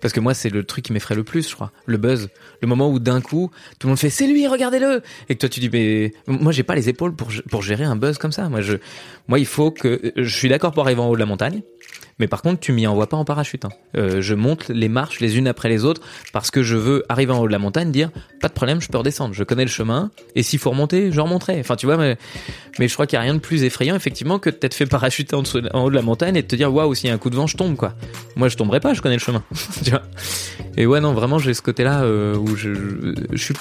Parce que moi, c'est le truc qui m'effraie le plus, je crois. Le buzz. Le moment où d'un coup, tout le monde fait c'est lui, regardez-le. Et que toi, tu dis mais moi, j'ai pas les épaules pour pour gérer un buzz comme ça. Moi, je, moi, il faut que je suis d'accord pour arriver en haut de la montagne. Mais par contre, tu m'y envoies pas en parachute. Hein. Euh, je monte les marches les unes après les autres parce que je veux arriver en haut de la montagne, dire pas de problème, je peux redescendre, je connais le chemin. Et s'il faut remonter, je remonterai. Enfin, tu vois, mais, je crois qu'il y a rien de plus effrayant effectivement que de t'être fait parachuter en, haut de la montagne et de te dire waouh, s'il y a un coup de vent, je tombe quoi. Moi, je tomberai pas, je connais le chemin. tu vois. Et ouais, non, vraiment, j'ai ce côté-là euh, où je, je, suis.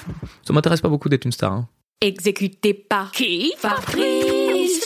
Ça m'intéresse pas beaucoup d'être une star. Hein. Exécuté par qui? Fabrice.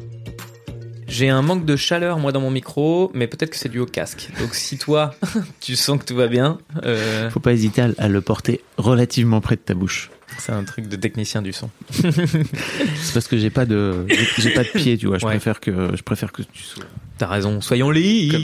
J'ai un manque de chaleur moi dans mon micro, mais peut-être que c'est dû au casque. Donc si toi, tu sens que tout va bien, euh, Faut pas hésiter à, le porter relativement près de ta bouche. c'est un truc de technicien du son. C'est parce que j'ai pas de j'ai- pas de pied, tu vois. Je Ouais. préfère que je préfère que tu sois. T'as raison, soyons libres.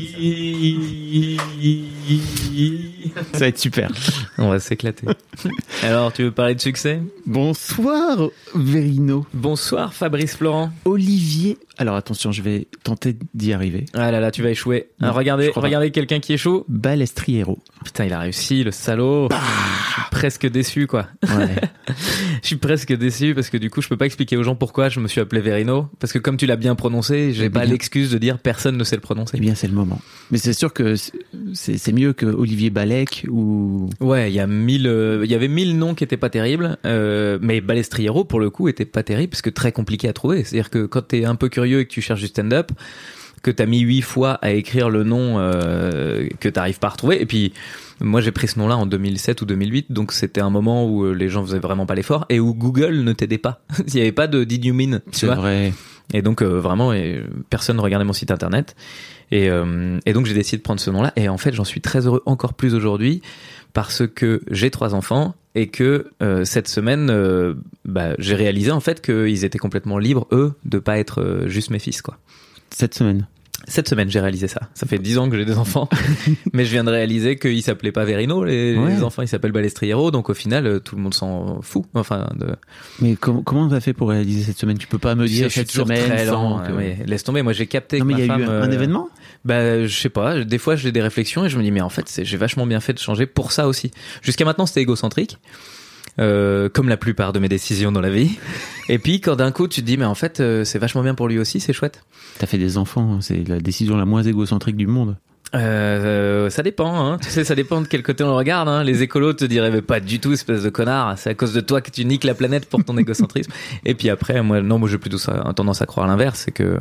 Ça va être super. On va s'éclater. Alors, tu veux parler de succès? Bonsoir Verino. Bonsoir Fabrice Florent. Olivier. Alors attention, je vais tenter d'y arriver. Ah là là, tu vas échouer. Non, Ah, regardez, regardez quelqu'un qui échoue. Balestriero. Putain, il a réussi, le salaud. Je suis presque déçu, quoi. Ouais. Je suis presque déçu parce que du coup, je peux pas expliquer aux gens pourquoi je me suis appelé Verino. Parce que comme tu l'as bien prononcé, j'ai Eh pas bien. l'excuse de dire personne ne sait le prononcer. eh bien, c'est le moment. Mais c'est sûr que c'est mieux que Olivier Balek ou Ouais, il y a mille, euh, y avait mille noms qui étaient pas terribles, euh, mais Balestriero pour le coup était pas terrible parce que très compliqué à trouver. C'est-à-dire que quand t'es un peu curieux et que tu cherches du stand-up, que t'as mis huit fois à écrire le nom euh, que t'arrives pas à retrouver, et puis moi j'ai pris ce nom-là en 2007 ou 2008, donc c'était un moment où euh, les gens faisaient vraiment pas l'effort et où Google ne t'aidait pas. Il y avait pas de did you mean, tu c'est vois. vrai. Et donc euh, vraiment, et, personne ne regardait mon site internet. Et, euh, et donc j'ai décidé de prendre ce nom-là. Et en fait, j'en suis très heureux encore plus aujourd'hui parce que j'ai trois enfants et que euh, cette semaine, euh, bah, j'ai réalisé en fait qu'ils étaient complètement libres eux de pas être euh, juste mes fils quoi. Cette semaine. Cette semaine, j'ai réalisé ça. Ça fait dix ans que j'ai des enfants, mais je viens de réaliser qu'ils s'appelaient pas Verino, les, Ouais. les enfants, ils s'appellent Balestriero, donc au final, euh, tout le monde s'en fout. Enfin, de, Mais com- comment t'as fait pour réaliser cette semaine? Tu peux pas me dire cette semaine très lent. ouais. Laisse tomber. Moi, j'ai capté Non que mais il y a eu femme, un, un euh, événement? Bah, je sais pas. Des fois, j'ai des réflexions et je me dis, mais en fait, j'ai vachement bien fait de changer pour ça aussi. Jusqu'à maintenant, c'était égocentrique. Euh, comme la plupart de mes décisions dans la vie. Et puis, quand d'un coup, tu te dis, mais en fait, euh, c'est vachement bien pour lui aussi, c'est chouette. T'as fait des enfants, c'est la décision la moins égocentrique du monde. Euh, ça dépend, hein. Tu sais, ça dépend de quel côté on le regarde, hein. Les écolos te diraient, mais pas du tout, espèce de connard. C'est à cause de toi que tu niques la planète pour ton égocentrisme. Et puis après, moi, non, moi, j'ai plutôt tendance à croire l'inverse, c'est que,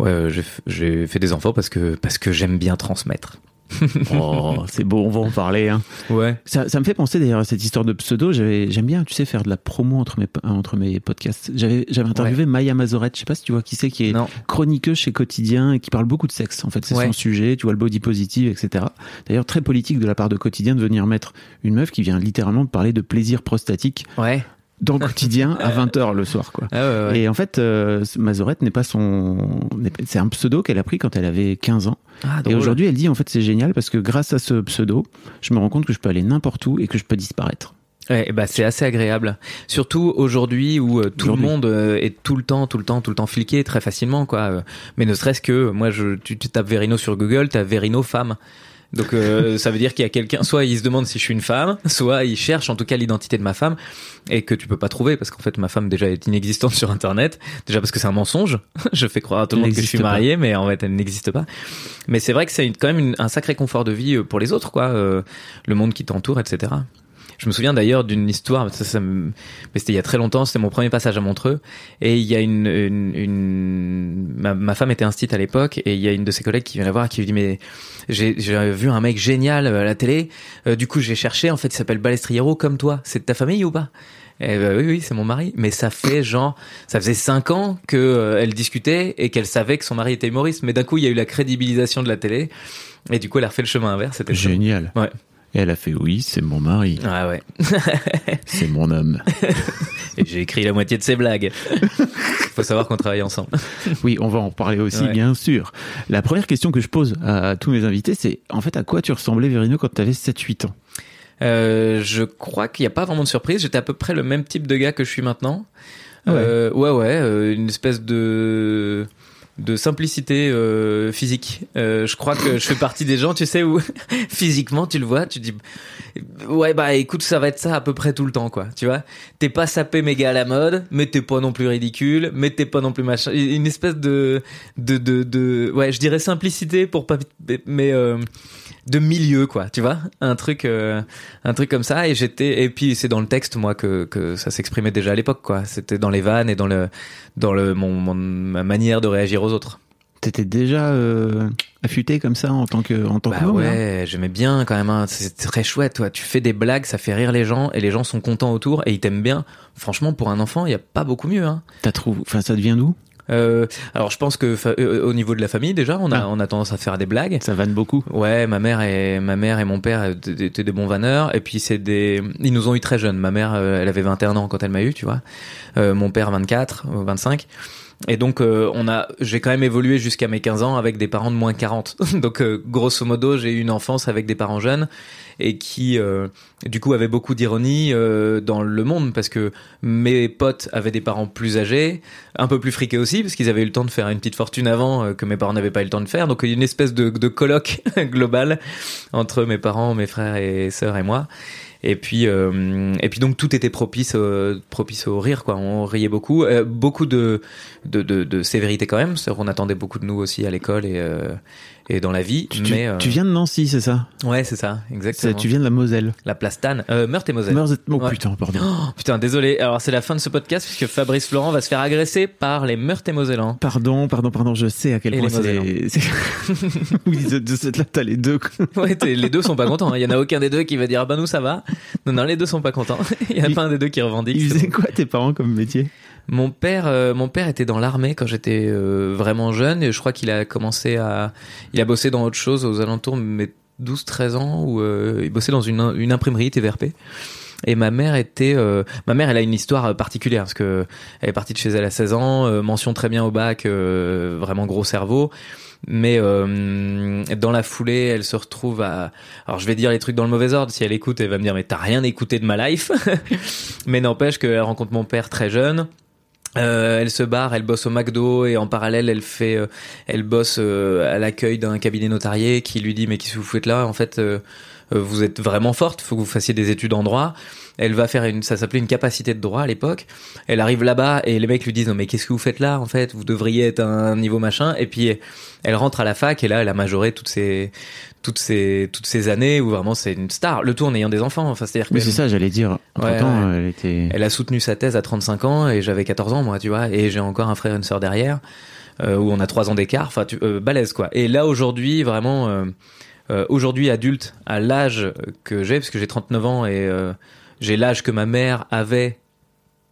ouais, f- j'ai fait des enfants parce que, parce que j'aime bien transmettre. Oh, c'est beau, on va en parler. Hein. Ouais. Ça, ça me fait penser d'ailleurs à cette histoire de pseudo. J'avais, j'aime bien, tu sais, faire de la promo entre mes, entre mes podcasts. J'avais, j'avais interviewé Maya Mazorette. Je sais pas si tu vois qui c'est, qui est Non. chroniqueuse chez Quotidien et qui parle beaucoup de sexe. En fait, c'est Ouais. son sujet. Tu vois le body positive, etc. D'ailleurs, très politique de la part de Quotidien de venir mettre une meuf qui vient littéralement de parler de plaisir prostatique Ouais. Dans le Quotidien à 20h le soir, quoi. Ah ouais, ouais. Et en fait, euh, Mazorette n'est pas son, c'est un pseudo qu'elle a pris quand elle avait 15 ans. Ah, Et aujourd'hui, elle dit en fait c'est génial parce que grâce à ce pseudo, je me rends compte que je peux aller n'importe où et que je peux disparaître. Ouais, bah c'est assez agréable. Surtout aujourd'hui où euh, tout le monde euh, est tout le temps, tout le temps, tout le temps fliqué très facilement, quoi. Mais ne serait-ce que, moi, je, tu, tu tapes Verino sur Google, t'as Verino femme. Donc euh, ça veut dire qu'il y a quelqu'un, soit il se demande si je suis une femme, soit il cherche en tout cas l'identité de ma femme et que tu peux pas trouver parce qu'en fait ma femme déjà est inexistante sur internet, déjà parce que c'est un mensonge. je fais croire à tout le monde que je suis marié, mais en fait elle n'existe pas. Mais c'est vrai que c'est quand même une- un sacré confort de vie euh, pour les autres, quoi, euh, le monde qui t'entoure, etc. Je me souviens d'ailleurs d'une histoire, ça, ça me- mais c'était il y a très longtemps, c'était mon premier passage à Montreux, et il y a une, une, une- ma, ma femme était instite à l'époque, et il y a une de ses collègues qui vient la voir, et qui lui dit mais j'ai vu un mec génial à la télé, euh, du coup j'ai cherché, en fait il s'appelle Balestriero comme toi, c'est de ta famille ou pas? Eh ben oui, oui, c'est mon mari. Mais ça fait genre, ça faisait cinq ans que euh, elle discutait et qu'elle savait que son mari était humoriste. Mais d'un coup, il y a eu la crédibilisation de la télé. Et du coup, elle a refait le chemin inverse. C'était Génial. Ouais. Et elle a fait oui, c'est mon mari, chemin. Ouais, c'est mon homme. Et j'ai écrit la moitié de ses blagues. Faut savoir qu'on travaille ensemble. Oui, on va en parler aussi, Ouais. bien sûr. La première question que je pose à tous mes invités, c'est en fait à quoi tu ressemblais, Vérino, quand tu avais 7-8 ans? Euh, je crois qu'il n'y a pas vraiment de surprise. J'étais à peu près le même type de gars que je suis maintenant. Ah ouais. Euh, ouais, ouais, euh, une espèce de de simplicité euh, physique. Euh, je crois que je fais partie des gens, tu sais, où physiquement tu le vois, tu dis, ouais bah écoute, ça va être ça à peu près tout le temps, quoi. Tu vois, t'es pas sapé méga à la mode, mais t'es pas non plus ridicule, mais t'es pas non plus machin. Une espèce de de de, de ouais, je dirais simplicité pour pas, mais euh, de milieu quoi tu vois un truc euh, un truc comme ça. Et j'étais et puis c'est dans le texte moi que que ça s'exprimait déjà à l'époque quoi. C'était dans les vannes et dans le dans le mon, mon- ma manière de réagir aux autres. T'étais déjà euh, affûté comme ça en tant que en tant bah que ouais j'aimais bien quand même hein. c'est très chouette toi. Tu fais des blagues ça fait rire les gens et les gens sont contents autour et ils t'aiment bien. Franchement pour un enfant il y a pas beaucoup mieux hein. T'as trouvé, enfin ça devient d'où? Euh, alors je pense que fa- euh, au niveau de la famille déjà on a Ah. on a tendance à faire des blagues Ça vanne beaucoup. Ouais, ma mère et ma mère et mon père étaient étaient des bons vanneurs et puis c'est des ils nous ont eu très jeunes. Ma mère euh, elle avait 21 ans quand elle m'a eu, tu vois. Euh, mon père 24, euh, 25. Et donc euh, on a j'ai quand même évolué jusqu'à mes 15 ans avec des parents de moins 40. donc euh, grosso modo, j'ai eu une enfance avec des parents jeunes et qui euh, du coup avaient beaucoup d'ironie euh, dans le monde parce que mes potes avaient des parents plus âgés, un peu plus friqués aussi parce qu'ils avaient eu le temps de faire une petite fortune avant euh, que mes parents n'avaient pas eu le temps de faire. Donc il y a une espèce de, de colloque global entre mes parents, mes frères et sœurs et moi. Et puis, euh, et puis donc tout était propice, euh, propice au rire, quoi. On riait beaucoup, Euh, beaucoup de, de, de, sévérité quand même. Qu'on attendait beaucoup de nous aussi à l'école et, et dans la vie. Tu, mais euh, tu viens de Nancy, c'est ça? Ouais, c'est ça, exactement. Tu viens de la Moselle. La Plastane, euh, Meurthe et Moselle. Meurthe- Oh Ouais. putain, pardon. Oh, putain, désolé. Alors c'est la fin de ce podcast puisque Fabrice Florent va se faire agresser par les Meurthe et Mosellans. Pardon, pardon, pardon, je sais à quel Et point c'est... oui, de, de cette là, t'as les deux. quoi. Ouais, les deux sont pas contents. hein. Il y en a aucun des deux qui va dire ah ben nous ça va. Non non, les deux sont pas contents. Il y en a pas un des deux qui revendique. Ils faisaient bon. quoi tes parents comme métier? Mon père, euh, mon père était dans l'armée quand j'étais euh, vraiment jeune et je crois qu'il a commencé à, il a bossé dans autre chose aux alentours de mes 12-13 ans où euh, il bossait dans une, une imprimerie TVRP. Et ma mère était, euh, ma mère, elle a une histoire euh, particulière parce que elle est partie de chez elle à 16 ans, euh, mention très bien au bac, euh, vraiment gros cerveau. Mais euh, dans la foulée, elle se retrouve à. Alors je vais dire les trucs dans le mauvais ordre. Si elle écoute, elle va me dire mais t'as rien écouté de ma life. mais n'empêche qu'elle rencontre mon père très jeune. Euh, elle se barre, elle bosse au McDo et en parallèle elle fait, euh, elle bosse euh, à l'accueil d'un cabinet notarié qui lui dit mais qu'est-ce que vous faites là? En fait, vous êtes vraiment forte, faut que vous fassiez des études en droit. Elle va faire une, ça s'appelait une capacité de droit à l'époque. Elle arrive là-bas et les mecs lui disent non mais qu'est-ce que vous faites là En fait, vous devriez être à un niveau machin. Et puis elle rentre à la fac et là elle a majoré toutes ces, toutes ces, toutes ces années où vraiment c'est une star. Le tout en ayant des enfants. Enfin c'est-à-dire Oui, que c'est ça, j'allais dire. Ouais, temps, elle était. elle a soutenu sa thèse à 35 ans et j'avais 14 ans moi, tu vois, et j'ai encore un frère et une sœur derrière euh, où on a trois ans d'écart, enfin tu, euh, balèze quoi. Et là aujourd'hui vraiment, euh, euh, aujourd'hui adulte à l'âge que j'ai, parce que j'ai 39 ans et euh, j'ai l'âge que ma mère avait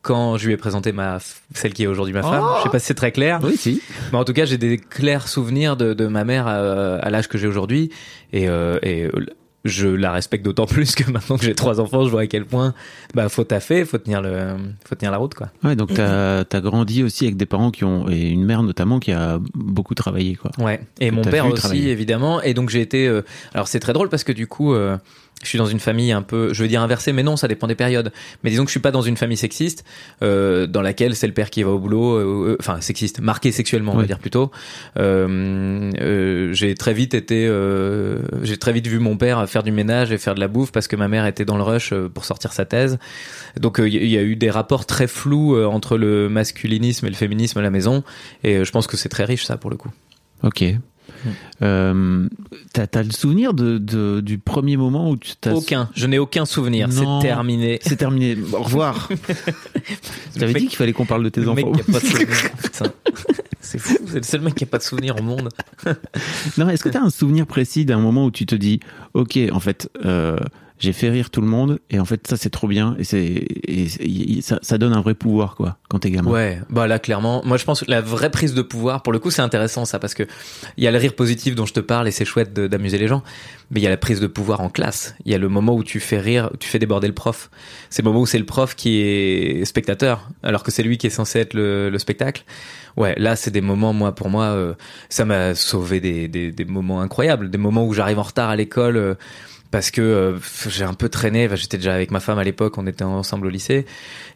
quand je lui ai présenté ma celle qui est aujourd'hui ma femme. Je sais pas si c'est très clair. Oui, si. Mais en tout cas, j'ai des clairs souvenirs de, de ma mère à, à l'âge que j'ai aujourd'hui. Et, euh, et euh, je la respecte d'autant plus que maintenant que j'ai trois enfants, je vois à quel point bah faut taffer, faut tenir le, faut tenir la route quoi. Ouais, donc t'as as grandi aussi avec des parents qui ont et une mère notamment qui a beaucoup travaillé quoi. Ouais. Et Que mon père aussi travailler. évidemment. Et donc j'ai été. euh, alors c'est très drôle parce que du coup. euh, je suis dans une famille un peu, je veux dire inversée, mais non, ça dépend des périodes. Mais disons que je suis pas dans une famille sexiste, euh, dans laquelle c'est le père qui va au boulot, euh, euh, enfin sexiste, marqué sexuellement, on va Oui. dire plutôt. Euh, euh, j'ai très vite été, euh, j'ai très vite vu mon père faire du ménage et faire de la bouffe parce que ma mère était dans le rush pour sortir sa thèse. Donc il y, a eu des rapports très flous entre le masculinisme et le féminisme à la maison, et je pense que c'est très riche ça pour le coup. Ok. Euh, t'as, t'as le souvenir de, de- du premier moment où tu t'as... Aucun, je n'ai aucun souvenir, Non. c'est terminé. C'est terminé. Au revoir. T'avais mec- dit qu'il fallait qu'on parle de tes Le mec enfants. qui a pas de souvenir. Putain. C'est fou, c'est le seul mec qui a pas de souvenir au monde. Non, est-ce que t'as un souvenir précis d'un moment où tu te dis, ok, en fait, euh, j'ai fait rire tout le monde et en fait ça c'est trop bien. Et c'est ça, ça donne un vrai pouvoir quoi quand t'es gamin. Ouais, bah là clairement, moi je pense que la vraie prise de pouvoir, pour le coup c'est intéressant ça parce que il y a le rire positif dont je te parle et c'est chouette d'amuser les gens, mais il y a la prise de pouvoir en classe. Il y a le moment où tu fais rire, tu fais déborder le prof. C'est le moment où c'est le prof qui est spectateur alors que c'est lui qui est censé être le, le spectacle. Ouais, là c'est des moments, moi pour moi, euh, ça m'a sauvé des, des, des moments incroyables, des moments où j'arrive en retard à l'école. euh, parce que euh, j'ai un peu traîné. Enfin, J'étais déjà avec ma femme à l'époque, on était ensemble au lycée,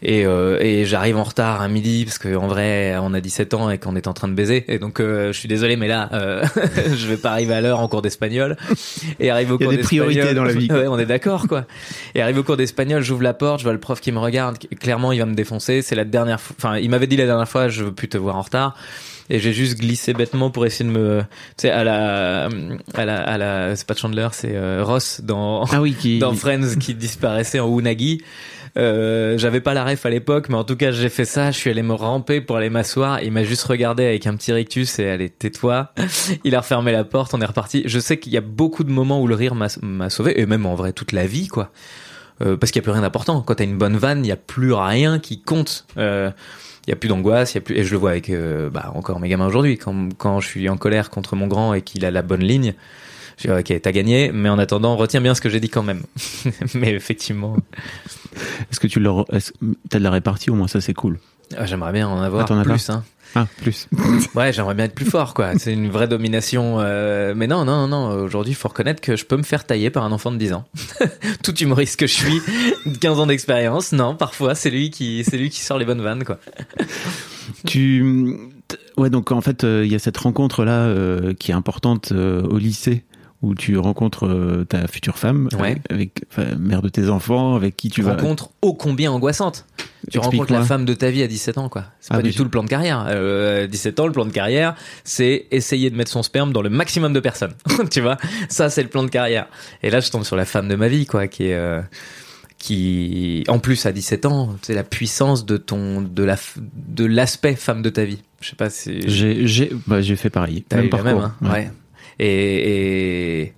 et, euh, et j'arrive en retard à midi parce que en vrai, on a 17 ans et qu'on est en train de baiser. Et donc, euh, je suis désolé, mais là, euh, je vais pas arriver à l'heure en cours d'espagnol. Et arrive au Il y a cours des priorités dans la vie. Ouais, on est d'accord, quoi. Et arrive au cours d'espagnol, j'ouvre la porte, je vois le prof qui me regarde. Clairement, il va me défoncer. C'est la dernière fois. Enfin, il m'avait dit la dernière fois, je veux plus te voir en retard. Et j'ai juste glissé bêtement pour essayer de me, tu sais, à la, à la, à la, c'est pas Chandler, c'est euh, Ross dans, Ah oui, qui. dans Friends qui disparaissait en Unagi. Euh, j'avais pas la ref à l'époque, mais en tout cas j'ai fait ça. Je suis allé me ramper pour aller m'asseoir. Il m'a juste regardé avec un petit rictus et allez tais-toi. Il a refermé la porte, on est reparti. Je sais qu'il y a beaucoup de moments où le rire m'a sauvé et même en vrai toute la vie quoi. Euh, parce qu'il y a plus rien d'important. Quand t'as une bonne vanne, il y a plus rien qui compte. Euh, il y a plus d'angoisse, il a plus et je le vois avec bah encore mes gamins aujourd'hui quand je suis en colère contre mon grand et qu'il a la bonne ligne. Je dis ok t'as gagné, mais en attendant retiens bien ce que j'ai dit quand même. mais effectivement, Est-ce que tu leur, t'as de la répartie au moins ça c'est cool. ah, j'aimerais bien en avoir Ah, t'en as plus. Hein. Ah plus. Ouais, j'aimerais bien être plus fort, quoi. C'est une vraie domination. euh, Mais non, non, non. Aujourd'hui, il faut reconnaître que je peux me faire tailler par un enfant de 10 ans. Tout humoriste que je suis, 15 ans d'expérience. Non, parfois, c'est lui qui, c'est lui qui sort les bonnes vannes, quoi. tu. Ouais donc en fait euh, il y a cette rencontre là qui est importante euh, au lycée où tu rencontres euh, ta future femme Ouais. avec, mère de tes enfants avec qui tu Tu vas. rencontres ô combien angoissante. Tu rencontres la femme de ta vie à 17 ans, quoi. C'est Ah, pas du tout le plan de carrière. Euh, 17 ans, le plan de carrière, c'est essayer de mettre son sperme dans le maximum de personnes. tu vois, ça c'est le plan de carrière. Et là, je tombe sur la femme de ma vie, quoi, qui est euh, qui, en plus à 17 ans, c'est la puissance de ton, de la, de l'aspect femme de ta vie. Je sais pas si J'ai j'ai bah, j'ai fait pareil. T'as Même parcours. même, hein ouais. Et, et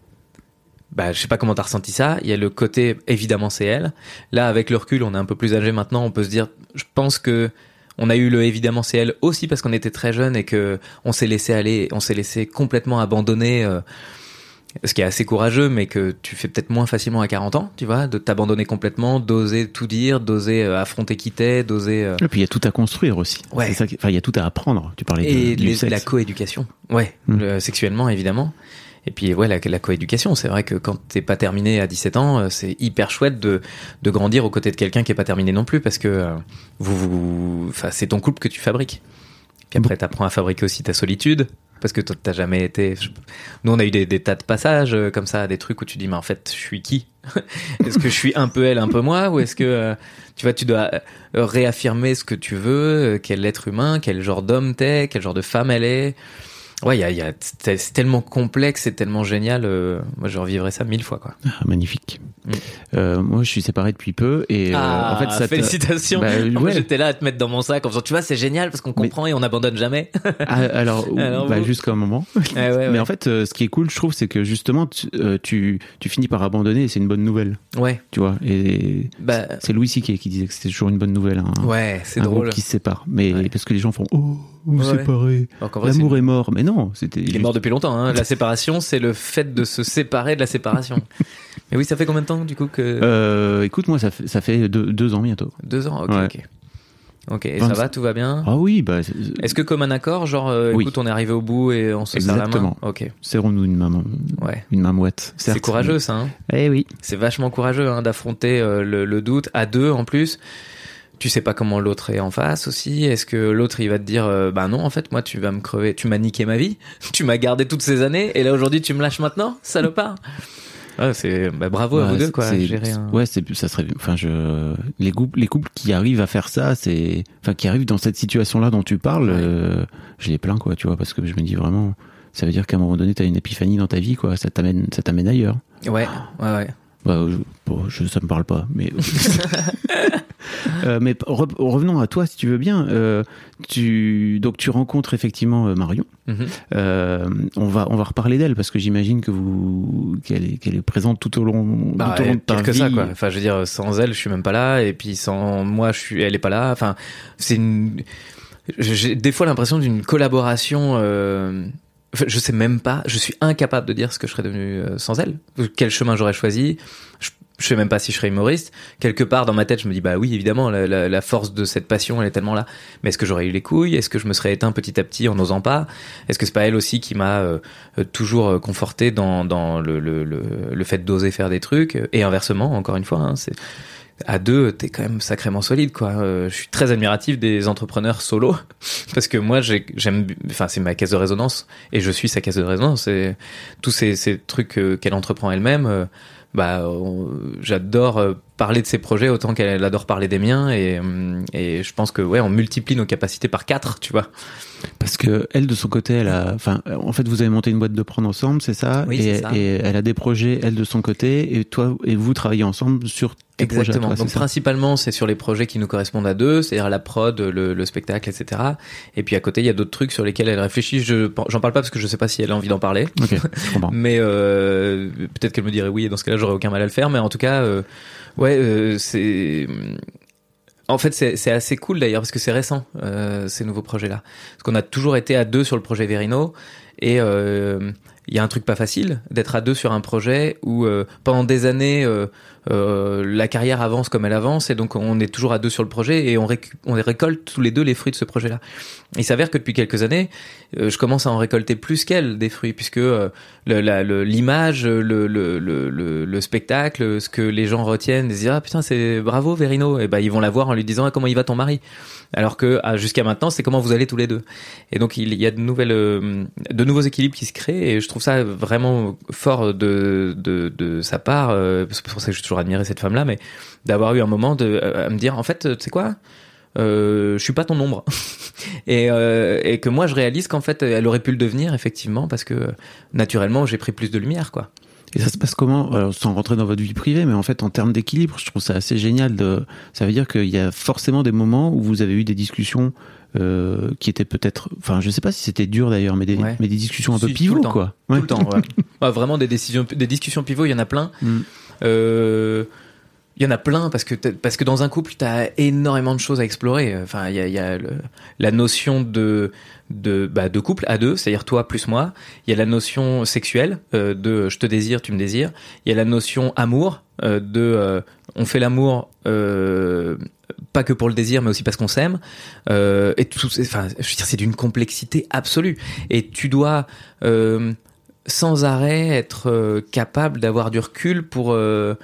bah, je sais pas comment t'as ressenti ça. Il y a le côté, évidemment, c'est elle. Là, avec le recul, on est un peu plus âgé maintenant. On peut se dire, je pense que on a eu le évidemment c'est elle aussi parce qu'on était très jeunes et que on s'est laissé aller, on s'est laissé complètement abandonner. euh, ce qui est assez courageux, mais que tu fais peut-être moins facilement à 40 ans, tu vois, de t'abandonner complètement, d'oser tout dire, d'oser euh, affronter qui t'es, d'oser. euh, Et puis il y a tout à construire aussi. Ouais. Ça qui- Enfin, il y a tout à apprendre. Tu parlais et de, les- la coéducation. Ouais, Mm. le- sexuellement évidemment. Et puis ouais, la, la coéducation, c'est vrai que quand t'es pas terminé à 17 ans, euh, c'est hyper chouette de, de grandir aux côtés de quelqu'un qui est pas terminé non plus parce que euh, vous, vous, enfin c'est ton couple que tu fabriques. Puis après t'apprends à fabriquer aussi ta solitude parce que toi t'as jamais été. Nous on a eu des, tas de passages euh, comme ça, des trucs où tu dis mais en fait je suis qui? Est-ce que je suis un peu elle, un peu moi? Ou est-ce que euh, tu vois tu dois euh, réaffirmer ce que tu veux, quel être humain, quel genre d'homme t'es, quel genre de femme elle est? Ouais, y a, y a- c'est tellement complexe, c'est tellement génial. euh, moi, je revivrais ça mille fois, quoi. Ah, magnifique. Mm. Euh, moi, je suis séparé depuis peu et euh, en fait, ça te- félicitations. Bah, Moi, ouais. j'étais là à te mettre dans mon sac en faisant, tu vois, c'est génial parce qu'on comprend et on n'abandonne jamais. Ah, alors, Alors, bah, vous- jusqu'à un moment. Ouais, ouais, Mais en fait, ce qui est cool, je trouve, c'est que justement, tu, tu, tu finis par abandonner et c'est une bonne nouvelle, ouais, tu vois. Et bah, c'est Louis C.K. qui disait que c'était toujours une bonne nouvelle. Un, ouais, c'est drôle. qui se sépare. Mais parce que les gens font Oh, vous Ouais, c'est- L'amour est mort. Mais non, c'était. il est mort depuis longtemps. Hein. La séparation, c'est le fait de se séparer de la séparation. Mais oui, ça fait combien de temps du coup que Euh, écoute, moi, ça fait, ça fait deux, deux ans bientôt. deux ans. Ok, ouais. ok. Ok, et 20 ça va, tout va bien Ah oui, bah, c'est- Est-ce que comme un accord, genre, euh, Oui. écoute, on est arrivé au bout et on se serre la main Exactement. Ok, serrons-nous une maman, ouais. une mamouette. C'est certes. courageux ça, hein Eh oui. C'est vachement courageux hein, d'affronter euh, le, le doute à deux en plus. Tu sais pas comment l'autre est en face aussi. Est-ce que l'autre il va te dire euh, bah non en fait moi tu vas me crever, tu m'as niqué ma vie, tu m'as gardé toutes ces années et là aujourd'hui tu me lâches maintenant, salopard? Ouais, c'est bah, bravo à Ouais, vous deux quoi. c'est- gérer un- Ouais, c'est ça serait. Enfin, je les couples, les couples qui arrivent à faire ça, c'est enfin qui arrivent dans cette situation-là dont tu parles, Ouais. euh, je les plains quoi, tu vois, parce que je me dis vraiment, ça veut dire qu'à un moment donné, t'as une épiphanie dans ta vie, quoi. Ça t'amène, ça t'amène ailleurs. Ouais, ouais, ouais. Bah, je, bon, je- ça me parle pas, mais. Euh, mais re- revenons à toi, si tu veux bien. Euh, tu donc tu rencontres effectivement euh, Marion. Mhm. Euh, on va on va reparler d'elle parce que j'imagine que vous qu'elle est qu'elle est présente tout au long, Bah, tout au long de ta que vie. ça quoi. Enfin je veux dire sans elle je suis même pas là et puis sans moi je suis elle est pas là. Enfin c'est une j'ai des fois l'impression d'une collaboration. Je sais même pas. Je suis incapable de dire ce que je serais devenu euh, sans elle. Quel chemin j'aurais choisi. Je, sais même pas si je serais humoriste. Quelque part dans ma tête, je me dis bah oui évidemment la, force de cette passion elle est tellement là. Mais est-ce que j'aurais eu les couilles? Est-ce que je me serais éteint petit à petit en n'osant pas? Est-ce que c'est pas elle aussi qui m'a euh, euh, toujours conforté dans, le fait d'oser faire des trucs? Et inversement encore une fois hein, c'est à deux t'es quand même sacrément solide quoi. Euh, je suis très admiratif des entrepreneurs solo parce que moi j'ai- j'aime enfin c'est ma caisse de résonance et je suis sa caisse de résonance et tous ces, ces trucs euh, qu'elle entreprend elle-même euh, bah j'adore parler de ses projets autant qu'elle adore parler des miens et, hum, et je pense que ouais on multiplie nos capacités par quatre tu vois Parce que elle de son côté, elle a, enfin, en fait, vous avez monté une boîte de prendre ensemble, c'est ça? Oui, et, ça. et elle a des projets, elle de son côté, et toi et vous travaillez ensemble sur tes projets. Exactement. toi, Donc principalement, c'est sur les projets qui nous correspondent à deux, c'est-à-dire la prod, le, le spectacle, etc. Et puis à côté, il y a d'autres trucs sur lesquels elle réfléchit. Je j'en parle pas parce que je sais pas si elle a envie d'en parler. Je. Mais euh, peut-être qu'elle me dirait oui, et dans ce cas-là, j'aurais aucun mal à le faire. Mais en tout cas, euh, ouais, euh, c'est. En fait, c'est assez cool d'ailleurs parce que c'est récent euh, ces nouveaux projets-là. Parce qu'on a toujours été à deux sur le projet Verino et euh, il y a un truc pas facile d'être à deux sur un projet où euh, pendant des années euh, la carrière avance comme elle avance et donc on est toujours à deux sur le projet et on, récolte tous les deux les fruits de ce projet-là. Il s'avère que depuis quelques années, euh, je commence à en récolter plus qu'elle des fruits puisque euh, l'image, le, le, le, le, le spectacle, ce que les gens retiennent, ils se disent ah putain c'est bravo Verino. Et ben ils vont la voir en lui disant ah, comment il va ton mari? Alors que ah, jusqu'à maintenant c'est comment vous allez tous les deux. Et donc il y a de nouvelles euh, de nouveaux équilibres qui se créent et je trouve ça vraiment fort de de, de sa part c'est pour ça que j'ai toujours admiré cette femme là mais d'avoir eu un moment de à me dire en fait tu sais quoi euh, je suis pas ton ombre et, euh, et que moi je réalise qu'en fait elle aurait pu le devenir effectivement parce que naturellement j'ai pris plus de lumière quoi Et ça se passe comment? Alors, Sans rentrer dans votre vie privée, mais en fait, en termes d'équilibre, je trouve ça assez génial. De... Ça veut dire qu'il y a forcément des moments où vous avez eu des discussions euh, qui étaient peut-être, enfin, je sais pas si c'était dur d'ailleurs, mais des, Ouais. mais des discussions un peu Si, tout pivots, le temps. quoi. tout le temps. Ouais, vraiment des décisions des discussions pivots il y en a plein Mm. Euh, il y en a plein parce que t'as- parce que dans un couple tu as énormément de choses à explorer. Enfin il y a, la notion de bah, de couple à deux c'est-à-dire toi plus moi. Il y a la notion sexuelle euh, de je te désire tu me désires. Il y a la notion amour euh, de euh, on fait l'amour euh, pas que pour le désir mais aussi parce qu'on s'aime. Euh, enfin je veux dire c'est d'une complexité absolue. Et tu dois euh, sans arrêt être euh, capable d'avoir du recul pour euh,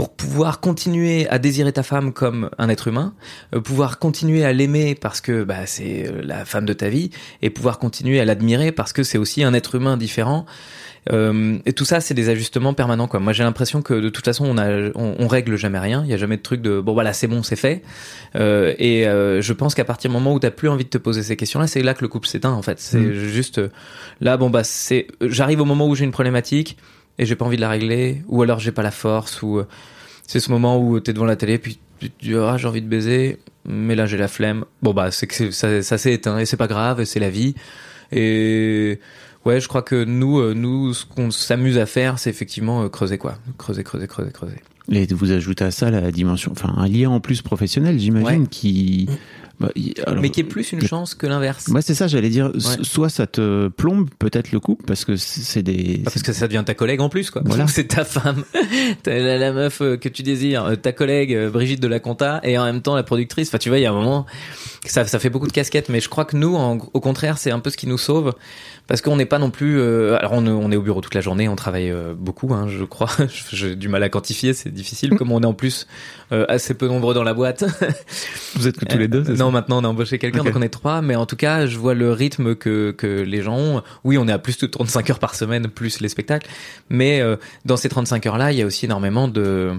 pour pouvoir continuer à désirer ta femme comme un être humain, euh, pouvoir continuer à l'aimer parce que bah, c'est euh, la femme de ta vie, et pouvoir continuer à l'admirer parce que c'est aussi un être humain différent. Euh, et tout ça, c'est des ajustements permanents. Quoi. Moi, j'ai l'impression que de toute façon, on, a, on, on règle jamais rien. Il y a jamais de truc de bon voilà, c'est bon, c'est fait. Euh, et euh, je pense qu'à partir du moment où t'as plus envie de te poser ces questions-là, c'est là que le couple s'éteint. En fait, c'est Mm. juste là. Bon bah, c'est j'arrive au moment où j'ai une problématique et j'ai pas envie de la régler, ou alors j'ai pas la force, ou c'est ce moment où t'es devant la télé puis tu te dis ah j'ai envie de baiser, mais là j'ai la flemme. Bon bah c'est que ça, ça s'est éteint et c'est pas grave, c'est la vie. Et ouais, je crois que nous, euh, nous, ce qu'on s'amuse à faire, c'est effectivement euh, creuser quoi, creuser, creuser, creuser, creuser. Et vous ajoutez à ça la dimension, enfin un lien en plus professionnel, j'imagine, Ouais. qui, Bah, y- alors, mais qui est plus une chance que l'inverse. Moi, c'est ça, j'allais dire. Ouais. Soit ça te plombe peut-être le couple parce que c'est des. Ah, parce que ça devient ta collègue en plus, quoi. Voilà. C'est ta femme, la, la meuf euh, que tu désires, euh, ta collègue euh, Brigitte de la Compta, et en même temps la productrice. Enfin, tu vois, il y a un moment, ça, ça fait beaucoup de casquettes. Mais je crois que nous, en- au contraire, c'est un peu ce qui nous sauve, parce qu'on n'est pas non plus. euh, alors, on, on est au bureau toute la journée, on travaille euh, beaucoup, hein, je crois. J'ai du mal à quantifier, c'est difficile. Comme on est en plus euh, assez peu nombreux dans la boîte. Vous êtes que tous les deux. c'est ça Non, maintenant on a embauché quelqu'un, donc on est trois. Mais en tout cas, je vois le rythme que, que les gens ont. Oui, on est à plus de 35 heures par semaine, plus les spectacles. Mais euh, dans ces 35 heures-là, il y a aussi énormément de,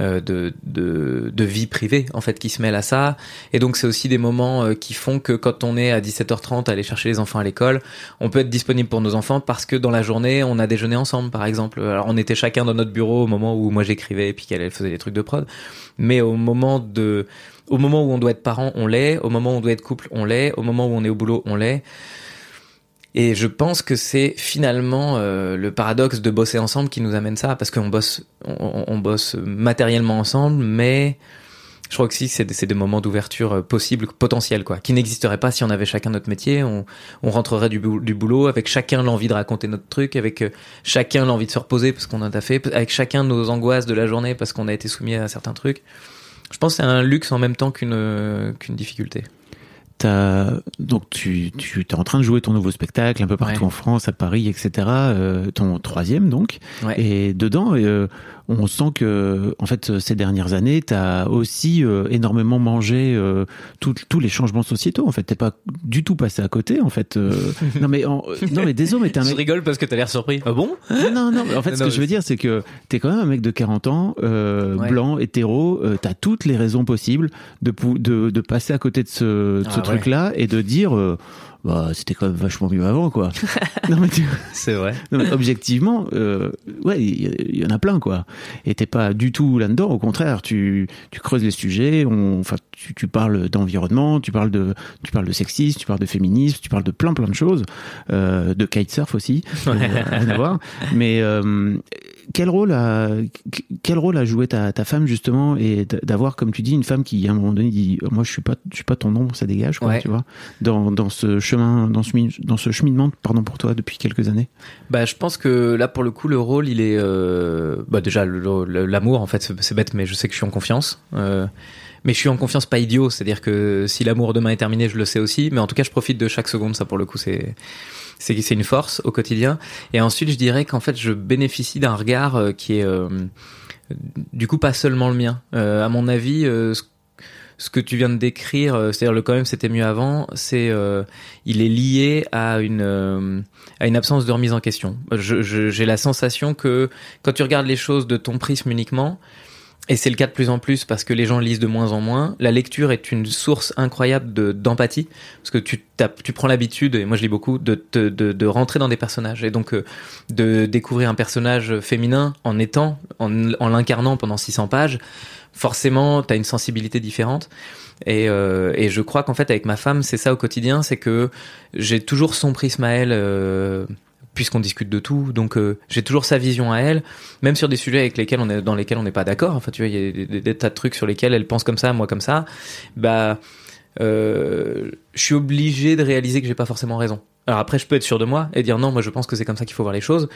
euh, de, de, de vie privée, en fait, qui se mêlent à ça. Et donc, c'est aussi des moments euh, qui font que quand on est à 17h30 à aller chercher les enfants à l'école, on peut être disponible pour nos enfants parce que dans la journée, on a déjeuné ensemble, par exemple. Alors, on était chacun dans notre bureau au moment où moi j'écrivais et puis qu'elle elle faisait des trucs de prod. Mais au moment de, au moment où on doit être parent, on l'est. Au moment où on doit être couple, on l'est. Au moment où on est au boulot, on l'est. Et je pense que c'est finalement euh, le paradoxe de bosser ensemble qui nous amène ça, parce qu'on bosse, on, bosse matériellement ensemble, mais je crois que si c'est des, moments d'ouverture euh, possibles, potentiels, quoi, qui n'existeraient pas si on avait chacun notre métier. On, on rentrerait du, du boulot avec chacun l'envie de raconter notre truc, avec euh, chacun l'envie de se reposer parce qu'on en a fait, avec chacun nos angoisses de la journée parce qu'on a été soumis à certains trucs. Je pense que c'est un luxe en même temps qu'une qu'une difficulté. T'as- donc tu, tu es en train de jouer ton nouveau spectacle un peu partout Ouais. en France, à Paris, etc. euh, ton troisième donc. Ouais. Et dedans, euh, on sent que en fait ces dernières années, tu as aussi euh, énormément mangé euh, tout- tous les changements sociétaux. En fait, t'es pas du tout passé à côté. En fait, euh, non mais en- non mais désolé, mais t'es un Je mec. rigole parce que t'as l'air surpris. Ah bon? Non, non, non. mais En fait, Non, ce non, que je veux dire, c'est que t'es quand même un mec de 40 ans, euh, Ouais. blanc, hétéro. Euh, T'as toutes les raisons possibles de, de, de passer à côté de ce, de ce Ah ouais. truc-là et de dire, euh, bah, c'était quand même vachement mieux avant, quoi. non, mais tu- C'est vrai. non, mais objectivement, euh, ouais, il y, en a plein, quoi. Et t'es pas du tout là-dedans. Au contraire, tu, tu creuses les sujets. On, enfin, tu, tu parles d'environnement, tu parles de, tu parles de sexisme, tu parles de féminisme, tu parles de plein, plein de choses, euh, de kitesurf aussi, euh, rien à voir. Mais euh, quel rôle a, quel rôle a joué ta, ta femme justement et d'avoir, comme tu dis, une femme qui à un moment donné dit, moi je suis pas, je suis pas ton ombre, ça dégage, quoi, Ouais. tu vois, dans, dans ce chemin, dans ce, dans ce cheminement, pardon pour toi, depuis quelques années. Bah, je pense que là, pour le coup, le rôle, il est, euh, bah, déjà l'amour. En fait, c'est c'est bête, mais je sais que je suis en confiance. Euh, mais je suis en confiance pas idiot, c'est-à-dire que si l'amour demain est terminé, je le sais aussi. Mais en tout cas, je profite de chaque seconde. Ça, pour le coup, c'est c'est c'est une force au quotidien. Et ensuite, je dirais qu'en fait, je bénéficie d'un regard euh, qui est euh, du coup pas seulement le mien. Euh, à mon avis, ce ce que tu viens de décrire, c'est-à-dire le quand même c'était mieux avant, c'est euh, il est lié à une euh, à une absence de remise en question. Je- je- J'ai la sensation que quand tu regardes les choses de ton prisme uniquement, et c'est le cas de plus en plus parce que les gens lisent de moins en moins, la lecture est une source incroyable de d'empathie parce que tu tu prends l'habitude et moi je lis beaucoup de, de de rentrer dans des personnages et donc euh, de découvrir un personnage féminin en étant en, en l'incarnant pendant 600 pages. Forcément t'as une sensibilité différente. Et, euh, et je crois qu'en fait avec ma femme c'est ça au quotidien c'est que j'ai toujours son prisme à elle euh, puisqu'on discute de tout. Donc euh, j'ai toujours sa vision à elle même sur des sujets avec lesquels on est dans lesquels on n'est pas d'accord. Enfin tu vois il y a des, tas de trucs sur lesquels elle pense comme ça moi comme ça. Bah euh, je suis obligé de réaliser que j'ai pas forcément raison. Alors après je peux être sûr de moi et dire non moi je pense que c'est comme ça qu'il faut voir les choses.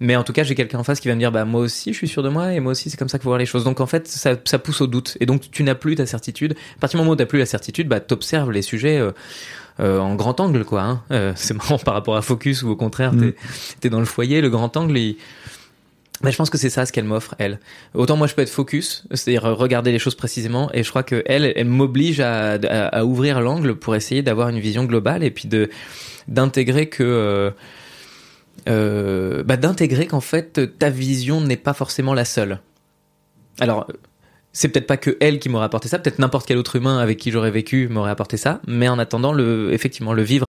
Mais en tout cas, j'ai quelqu'un en face qui va me dire, bah moi aussi, je suis sûr de moi, et moi aussi, c'est comme ça qu'il faut voir les choses. Donc en fait, ça, pousse au doute, et donc tu n'as plus ta certitude. À partir du moment où t'as plus la certitude, bah t'observes les sujets euh, euh, en grand angle, quoi. Hein. Euh, c'est marrant par rapport à Focus, ou au contraire, Mm. t'es dans le foyer, le grand angle, il... Bah, je pense que c'est ça ce qu'elle m'offre, elle. Autant moi je peux être focus, c'est-à-dire regarder les choses précisément, et je crois que elle, elle m'oblige à, à, à ouvrir l'angle pour essayer d'avoir une vision globale et puis de d'intégrer que euh, euh, bah, d'intégrer qu'en fait ta vision n'est pas forcément la seule. Alors c'est peut-être pas que elle qui m'aurait apporté ça, peut-être n'importe quel autre humain avec qui j'aurais vécu m'aurait apporté ça, mais en attendant effectivement le vivre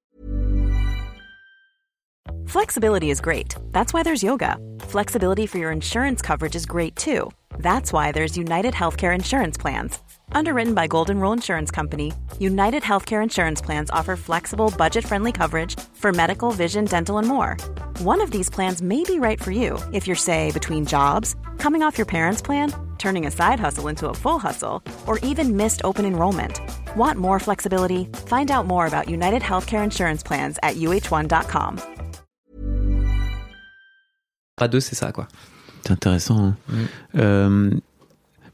Flexibility is great. That's why there's yoga. Flexibility for your insurance coverage is great too. That's why there's United Healthcare Insurance Plans. Underwritten by Golden Rule Insurance Company, United Healthcare Insurance Plans offer flexible, budget friendly coverage for medical, vision, dental, and more. One of these plans may be right for you if you're, say, between jobs, coming off your parents' plan, turning a side hustle into a full hustle, or even missed open enrollment. Want more flexibility? Find out more about United Healthcare Insurance Plans at uh1.com. À deux, c'est ça, quoi. C'est intéressant. hein. Mm. Euh,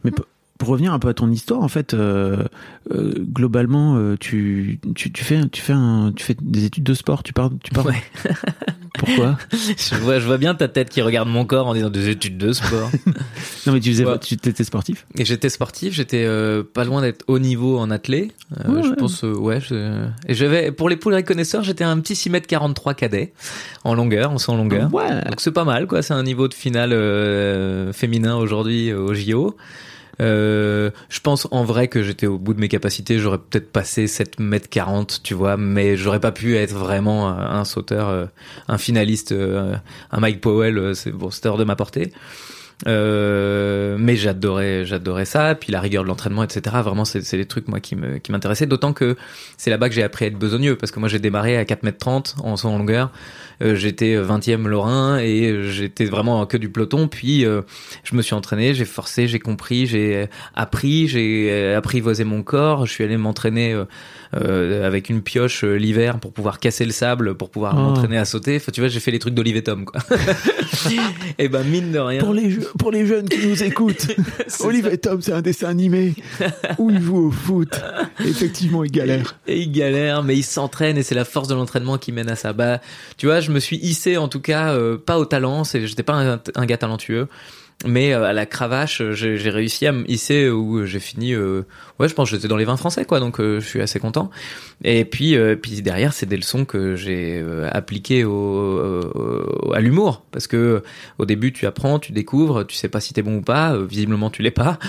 mais p- pour revenir un peu à ton histoire, en fait, euh, euh, globalement, euh, tu, tu, tu fais, tu, fais un, tu fais des études de sport. Tu pars, tu pars. Ouais. Pourquoi? Je vois, je vois bien ta tête qui regarde mon corps en disant des études de sport. Non, mais tu faisais, Ouais. pas- tu étais sportif? Et j'étais sportif, j'étais euh, pas loin d'être haut niveau en athlé. Euh, Ouais, je pense, euh, ouais. je- Et j'avais, pour les poules connaisseurs, j'étais un petit 6 m 43 cadet en longueur, en 100 longueur. Ouais. Donc c'est pas mal, quoi. C'est un niveau de finale féminin aujourd'hui au JO. Euh, je pense en vrai que j'étais au bout de mes capacités. J'aurais peut-être passé 7 mètres 40, tu vois, mais j'aurais pas pu être vraiment un un sauteur, euh, un finaliste, euh, un Mike Powell. euh, C'est bon, c'était hors de ma portée. Euh, mais j'adorais, j'adorais ça. Puis la rigueur de l'entraînement, etc. Vraiment, c'est, c'est les trucs moi qui me, qui m'intéressaient. D'autant que c'est là-bas que j'ai appris à être besogneux parce que moi j'ai démarré à 4 mètres 30 en saut en longueur. Euh, j'étais 20e Lorrain et j'étais vraiment que du peloton. Puis euh, je me suis entraîné, j'ai forcé, j'ai compris, j'ai appris, j'ai euh, apprivoisé mon corps. Je suis allé m'entraîner euh, euh, avec une pioche euh, l'hiver pour pouvoir casser le sable, pour pouvoir Oh. m'entraîner à sauter. Enfin, tu vois, j'ai fait les trucs d'Olivier Tom, quoi. et ben mine de rien. Pour les, pour les jeunes qui nous écoutent, Olivier Tom, c'est un dessin animé où il joue au foot. Effectivement, il galère. Et il galère, mais il s'entraîne et c'est la force de l'entraînement qui mène à ça. Bah, tu vois, je me suis hissé en tout cas, euh, pas au talent, c'est, j'étais pas un, un gars talentueux, mais euh, à la cravache, euh, j'ai, j'ai réussi à me hisser où j'ai fini. euh, ouais, je pense que j'étais dans les 20 français, quoi, donc euh, je suis assez content. Et puis, euh, puis derrière, c'est des leçons que j'ai euh, appliquées au, au- à l'humour, parce que au début, tu apprends, tu découvres, tu sais pas si t'es bon ou pas. euh, visiblement, tu l'es pas,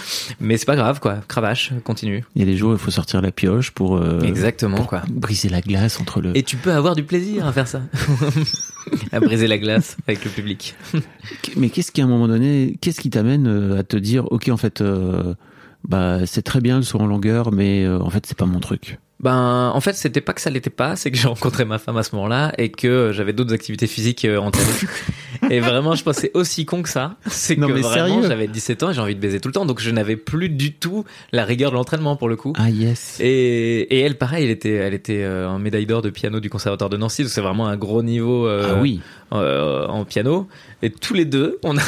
mais c'est pas grave, quoi. Cravache, continue. Il y a des jours où il faut sortir la pioche pour, euh, Exactement, pour quoi. briser la glace entre le. Et tu peux avoir du plaisir à faire ça. à briser la glace avec le public. Mais qu'est-ce qui, à un moment donné, qu'est-ce qui t'amène euh, à te dire, ok, en fait, euh, bah, c'est très bien le saut en longueur, mais euh, en fait, c'est pas mon truc? Ben, en fait, c'était pas que ça l'était pas, c'est que j'ai rencontré ma femme à ce moment-là et que j'avais d'autres activités physiques euh, en tête. et vraiment, je pensais aussi con que ça. C'est que mais vraiment, sérieux j'avais 17 ans et j'ai envie de baiser tout le temps. Donc, je n'avais plus du tout la rigueur de l'entraînement pour le coup. Ah yes. Et, et elle, pareil, elle était, elle était euh, en médaille d'or de piano du conservatoire de Nancy. Donc, c'est vraiment un gros niveau. euh, ah oui. euh, en piano et tous les deux on a,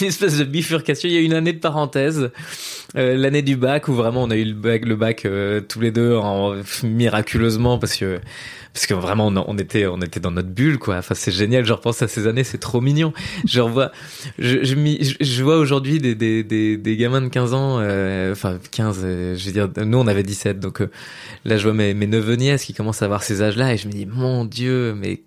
une espèce de bifurcation. Il y a une année de parenthèse euh, l'année du bac où vraiment on a eu le bac le bac euh, tous les deux en, miraculeusement parce que parce que vraiment on, était on était dans notre bulle quoi. Enfin c'est génial. Je repense à ces années c'est trop mignon. Je je je, je vois aujourd'hui des, des des des gamins de 15 ans euh, enfin 15 euh, je veux dire nous on avait 17 donc euh, là je vois mes mes neveux nièces qui commencent à avoir ces âges là et je me dis mon dieu mais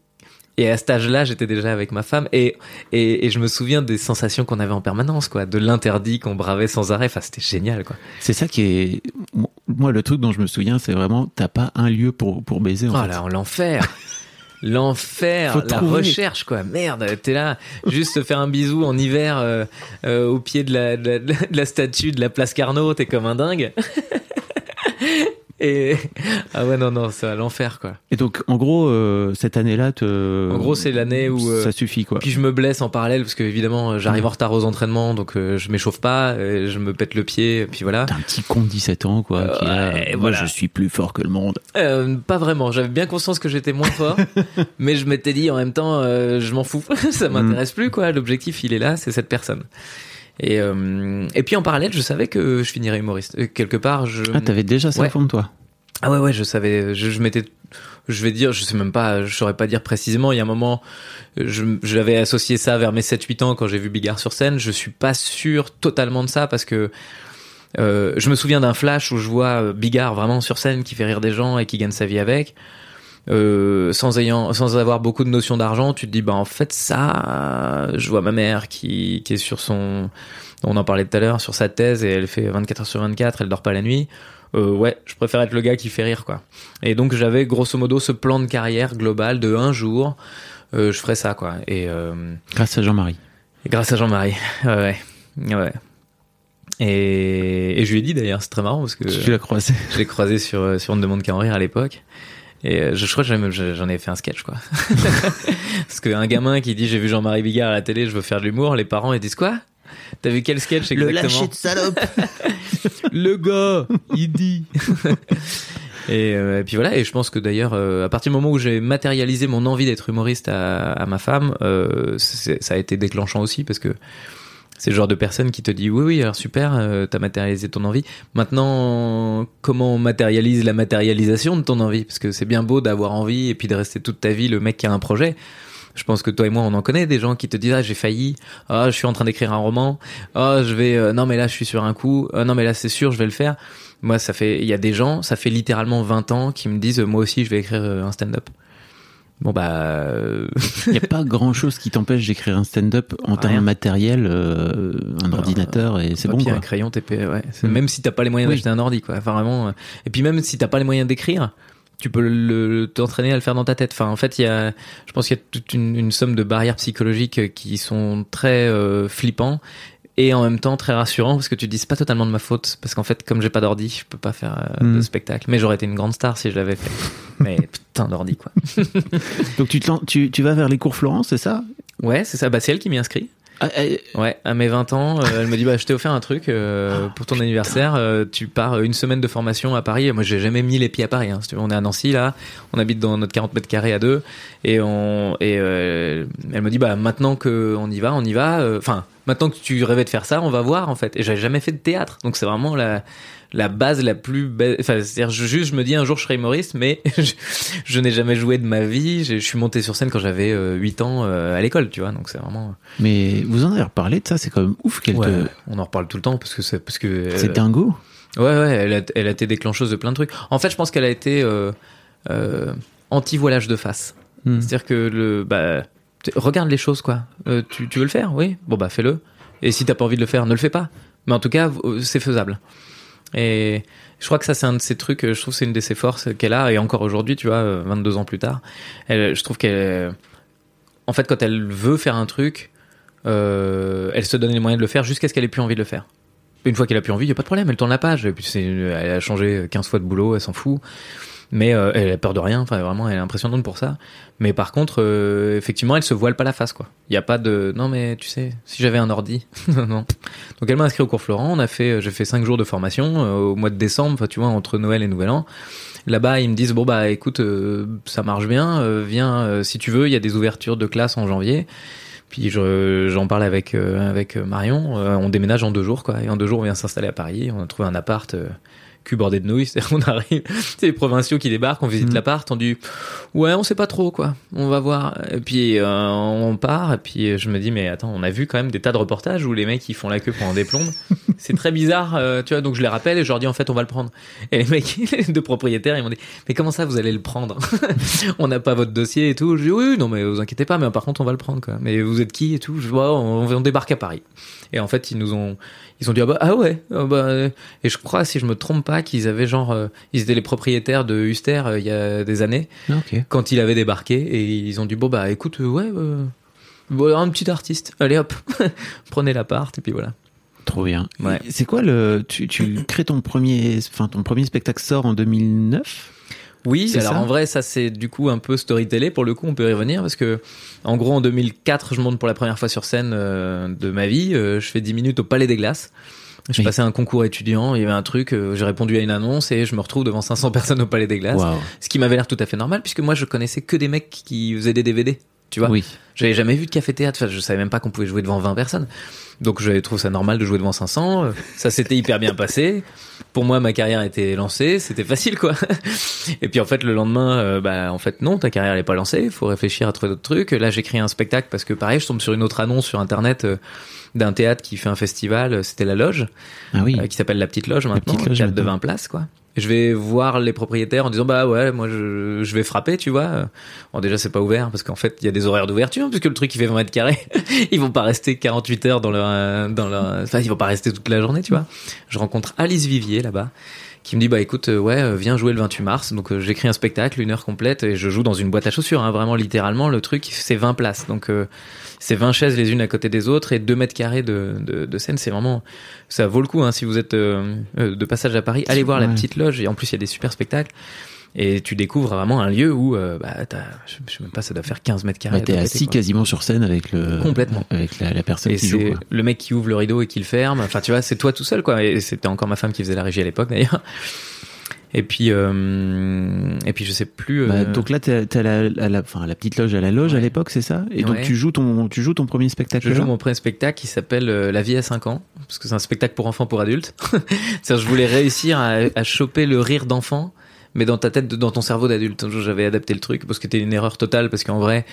et à cet âge-là, j'étais déjà avec ma femme et, et, et je me souviens des sensations qu'on avait en permanence, quoi, de l'interdit qu'on bravait sans arrêt. Enfin, c'était génial, quoi. C'est ça qui est. Moi, le truc dont je me souviens, c'est vraiment, t'as pas un lieu pour, pour baiser, en Oh fait. là, l'enfer. L'enfer, la trouver. recherche, quoi. Merde, t'es là, juste te faire un bisou en hiver euh, euh, au pied de la, de, la, de la statue de la place Carnot, t'es comme un dingue. Et ah ouais non non c'est l'enfer quoi. Et donc, en gros, euh, cette année-là, te... En gros c'est l'année où euh, ça suffit, quoi. Puis je me blesse en parallèle parce que évidemment euh, j'arrive en retard aux entraînements donc euh, je m'échauffe pas, euh, je me pète le pied puis voilà. T'as un petit con de 17 ans, quoi. qui a, Ouais, moi, voilà. je suis plus fort que le monde. Euh, pas vraiment, j'avais bien conscience que j'étais moins fort, mais je m'étais dit en même temps euh, je m'en fous, ça m'intéresse plus quoi, l'objectif il est là, c'est cette personne. Et euh, et puis en parallèle, je savais que je finirais humoriste. Euh, Quelque part, je Ah, t'avais déjà ça Ouais. au fond de toi? Ah ouais ouais, je savais, je, je m'étais je vais dire, je sais même pas, je saurais pas dire précisément, il y a un moment je j'avais associé ça vers mes 7 8 ans quand j'ai vu Bigard sur scène, je suis pas sûr totalement de ça parce que euh, je me souviens d'un flash où je vois euh, Bigard vraiment sur scène qui fait rire des gens et qui gagne sa vie avec. Euh, sans ayant, sans avoir beaucoup de notions d'argent, tu te dis bah en fait ça, je vois ma mère qui qui est sur son, on en parlait tout à l'heure, sur sa thèse et elle fait 24 heures sur 24, elle dort pas la nuit. Euh, ouais, je préfère être le gars qui fait rire quoi. Et donc j'avais grosso modo ce plan de carrière global de un jour, euh, je ferais ça quoi. Et Grâce à Jean-Marie. grâce à Jean-Marie. Ouais, ouais. Et, et je lui ai dit d'ailleurs, c'est très marrant parce que Tu l'as croisé. je l'ai croisé sur, sur On ne demande qu'à en rire à l'époque. Et euh, je, je crois que j'en ai- fait un sketch, quoi. Parce qu'un gamin qui dit j'ai vu Jean-Marie Bigard à la télé, je veux faire de l'humour, les parents ils disent quoi? T'as vu quel sketch Le exactement? lâcher de salope. le gars, il dit. et, euh, et puis voilà, et je pense que d'ailleurs, euh, à partir du moment où j'ai matérialisé mon envie d'être humoriste à, à ma femme, euh, ça a été déclenchant aussi parce que c'est le genre de personne qui te dit oui, oui, alors super, euh, t'as matérialisé ton envie. Maintenant, comment on matérialise la matérialisation de ton envie? Parce que c'est bien beau d'avoir envie et puis de rester toute ta vie le mec qui a un projet. Je pense que toi et moi, on en connaît des gens qui te disent ah j'ai failli, ah je suis en train d'écrire un roman, ah je vais, euh, non mais là je suis sur un coup, ah non mais là c'est sûr je vais le faire. Moi ça fait, il y a des gens, ça fait littéralement 20 ans qui me disent moi aussi je vais écrire euh, un stand-up. Bon bah euh, Il n'y a pas grand chose qui t'empêche d'écrire un stand-up en termes matériel, euh, un Alors, ordinateur et c'est bon quoi. un crayon, TP, ouais. Mm. Même si t'as pas les moyens Oui. d'acheter un ordi, quoi. Enfin, vraiment. euh, Et puis même si t'as pas les moyens d'écrire, tu peux le- t'entraîner à le faire dans ta tête. Enfin, en fait, il y a, je pense qu'il y a toute une, une somme de barrières psychologiques qui sont très euh, flippants et en même temps très rassurants parce que tu te dis c'est pas totalement de ma faute parce qu'en fait comme j'ai pas d'ordi je peux pas faire euh, Mm. de spectacle. Mais j'aurais été une grande star si je l'avais fait. Mais putain d'ordi quoi. Donc tu, te tu, tu vas vers les cours Florence, c'est ça? Ouais c'est ça. Bah c'est elle qui m'y inscrit Ah, Ouais, à mes 20 ans, euh, elle me dit bah je t'ai offert un truc euh, pour ton anniversaire. euh, tu pars une semaine de formation à Paris. Et moi j'ai jamais mis les pieds à Paris. Hein, si tu veux. on est à Nancy là, on habite dans notre 40 mètres carrés à deux et on et euh, elle me dit bah maintenant que on y va, on y va. euh, Enfin maintenant que tu rêvais de faire ça, on va voir en fait. Et j'avais jamais fait de théâtre, donc c'est vraiment la la base la plus belle. Enfin c'est-à-dire je- juste je me dis un jour je serai humoriste, mais je, je n'ai jamais joué de ma vie. Je, je suis monté sur scène quand j'avais euh, 8 ans euh, à l'école, tu vois. Donc c'est vraiment mais vous en avez reparlé de ça, c'est quand même ouf qu'elle Ouais, te. on en reparle tout le temps parce que c'est parce que C'est euh, dingo. ouais ouais elle a, elle a été déclencheuse de plein de trucs. En fait, je pense qu'elle a été euh, euh, anti voilage de face. Hmm. C'est-à-dire que le bah regarde les choses quoi. Euh, tu, tu veux le faire? Oui. Bon bah fais-le. Et si t'as pas envie de le faire, ne le fais pas. Mais en tout cas, euh, c'est faisable. Et je crois que ça c'est un de ces trucs. euh, Je trouve c'est une de ses forces qu'elle a et encore aujourd'hui, tu vois, euh, 22 ans plus tard, je trouve qu'elle, en fait, quand elle veut faire un truc, euh, elle se donne les moyens de le faire jusqu'à ce qu'elle ait plus envie de le faire. Une fois qu'elle a plus envie, il y a pas de problème, elle tourne la page. Et puis elle a changé 15 fois de boulot, elle s'en fout. Mais euh, elle a peur de rien, enfin vraiment, elle est impressionnante pour ça. Mais par contre, euh, effectivement, elle se voile pas la face, quoi. Il y a pas de, non mais tu sais, si j'avais un ordi, non. Donc elle m'a inscrit au cours Florent. On a fait, j'ai fait cinq jours de formation euh, au mois de décembre, tu vois, entre Noël et Nouvel An. Là-bas, ils me disent bon bah écoute, euh, ça marche bien, euh, viens euh, si tu veux. Il y a des ouvertures de classe en janvier. Puis je- j'en parle avec euh, avec Marion. Euh, on déménage en deux jours, quoi. Et en deux jours, on vient s'installer à Paris. On a trouvé un appart. Cul bordé de nouilles, on arrive, c'est les provinciaux qui débarquent, on visite Mhm. l'appart, on dit ouais, on sait pas trop quoi, on va voir, et puis euh, on part, et puis je me dis mais attends, on a vu quand même des tas de reportages où les mecs ils font la queue pendant des plombes, c'est très bizarre, euh, tu vois, donc je les rappelle et je leur dis en fait on va le prendre, et les mecs, les deux propriétaires ils m'ont dit mais comment ça vous allez le prendre, on n'a pas votre dossier et tout, je dis oui non mais vous inquiétez pas, mais par contre on va le prendre quoi, mais vous êtes qui et tout, je vois on, on débarque à Paris, et en fait ils nous ont ils ont dit ah, bah, ah ouais ah bah, euh, et je crois si je me trompe pas qu'ils avaient genre euh, ils étaient les propriétaires de Huster euh, il y a des années. Ah, quand il avait débarqué et ils ont dit bon bah écoute euh, ouais un petit artiste. Allez hop prenez l'appart et puis voilà. Trop bien. Ouais. C'est quoi le tu, tu crées ton premier enfin ton premier spectacle sort en 2009 oui alors ça en vrai ça c'est du coup un peu storytellé pour le coup on peut y revenir parce que en gros en 2004 je monte pour la première fois sur scène euh, de ma vie euh, je fais 10 minutes au Palais des Glaces je Oui. passais un concours étudiant, il y avait un truc, euh, j'ai répondu à une annonce et je me retrouve devant 500 personnes au Palais des Glaces. Ce qui m'avait l'air tout à fait normal puisque moi je connaissais que des mecs qui faisaient des DVD. Tu vois Oui. J'avais jamais vu de café théâtre, enfin, je savais même pas qu'on pouvait jouer devant 20 personnes. Donc je trouve ça normal de jouer devant 500. Euh, Ça s'était hyper bien passé. Pour moi, ma carrière était lancée, c'était facile quoi. Et puis en fait, le lendemain, euh, bah en fait non, ta carrière elle est pas lancée. Il faut réfléchir à trouver d'autres trucs. Là, j'écris un spectacle parce que pareil, je tombe sur une autre annonce sur internet euh, d'un théâtre qui fait un festival. C'était la Loge Ah oui. euh, qui s'appelle la petite loge maintenant, Petite Loge théâtre de maintenant. 20 places quoi. Je vais voir les propriétaires en disant bah ouais moi je, je vais frapper tu vois. Bon déjà c'est pas ouvert parce qu'en fait il y a des horaires d'ouverture puisque le truc il fait 20 mètres carrés. ils vont pas rester 48 heures dans leur euh, dans leur enfin ils vont pas rester toute la journée tu vois. Je rencontre Alice Vivier là-bas qui me dit bah écoute euh, ouais euh, viens jouer le 28 mars. Donc euh, j'écris un spectacle une heure complète et je joue dans une boîte à chaussures hein, vraiment littéralement. Le truc c'est 20 places. Donc euh, c'est 20 chaises les unes à côté des autres et 2 mètres carrés de, de, de scène. C'est vraiment ça vaut le coup hein, si vous êtes euh, de passage à Paris. Allez voir la petite loge. Et en plus il y a des super spectacles Et tu découvres vraiment un lieu où, euh, bah, t'as, je je sais même pas, ça doit faire 15 mètres carrés. Ouais, à t'es assis quoi. quasiment sur scène avec le Complètement. avec la, la personne Et qui joue. c'est quoi. le mec qui ouvre le rideau et qui le ferme. Enfin, tu vois, c'est toi tout seul, quoi. Et c'était encore ma femme qui faisait la régie à l'époque, d'ailleurs. Et puis, euh, et puis je sais plus. Bah, euh, donc là, t'es à la, à la, enfin, à la petite loge à la loge à l'époque, c'est ça? Et donc tu joues ton, tu joues ton premier spectacle Je joue mon premier spectacle qui s'appelle euh, La vie à 5 ans, parce que c'est un spectacle pour enfants, pour adultes. C'est-à-dire, je voulais réussir à, à choper le rire d'enfant, mais dans ta tête, dans ton cerveau d'adulte. J'avais adapté le truc, parce que c'était une erreur totale, parce qu'en vrai,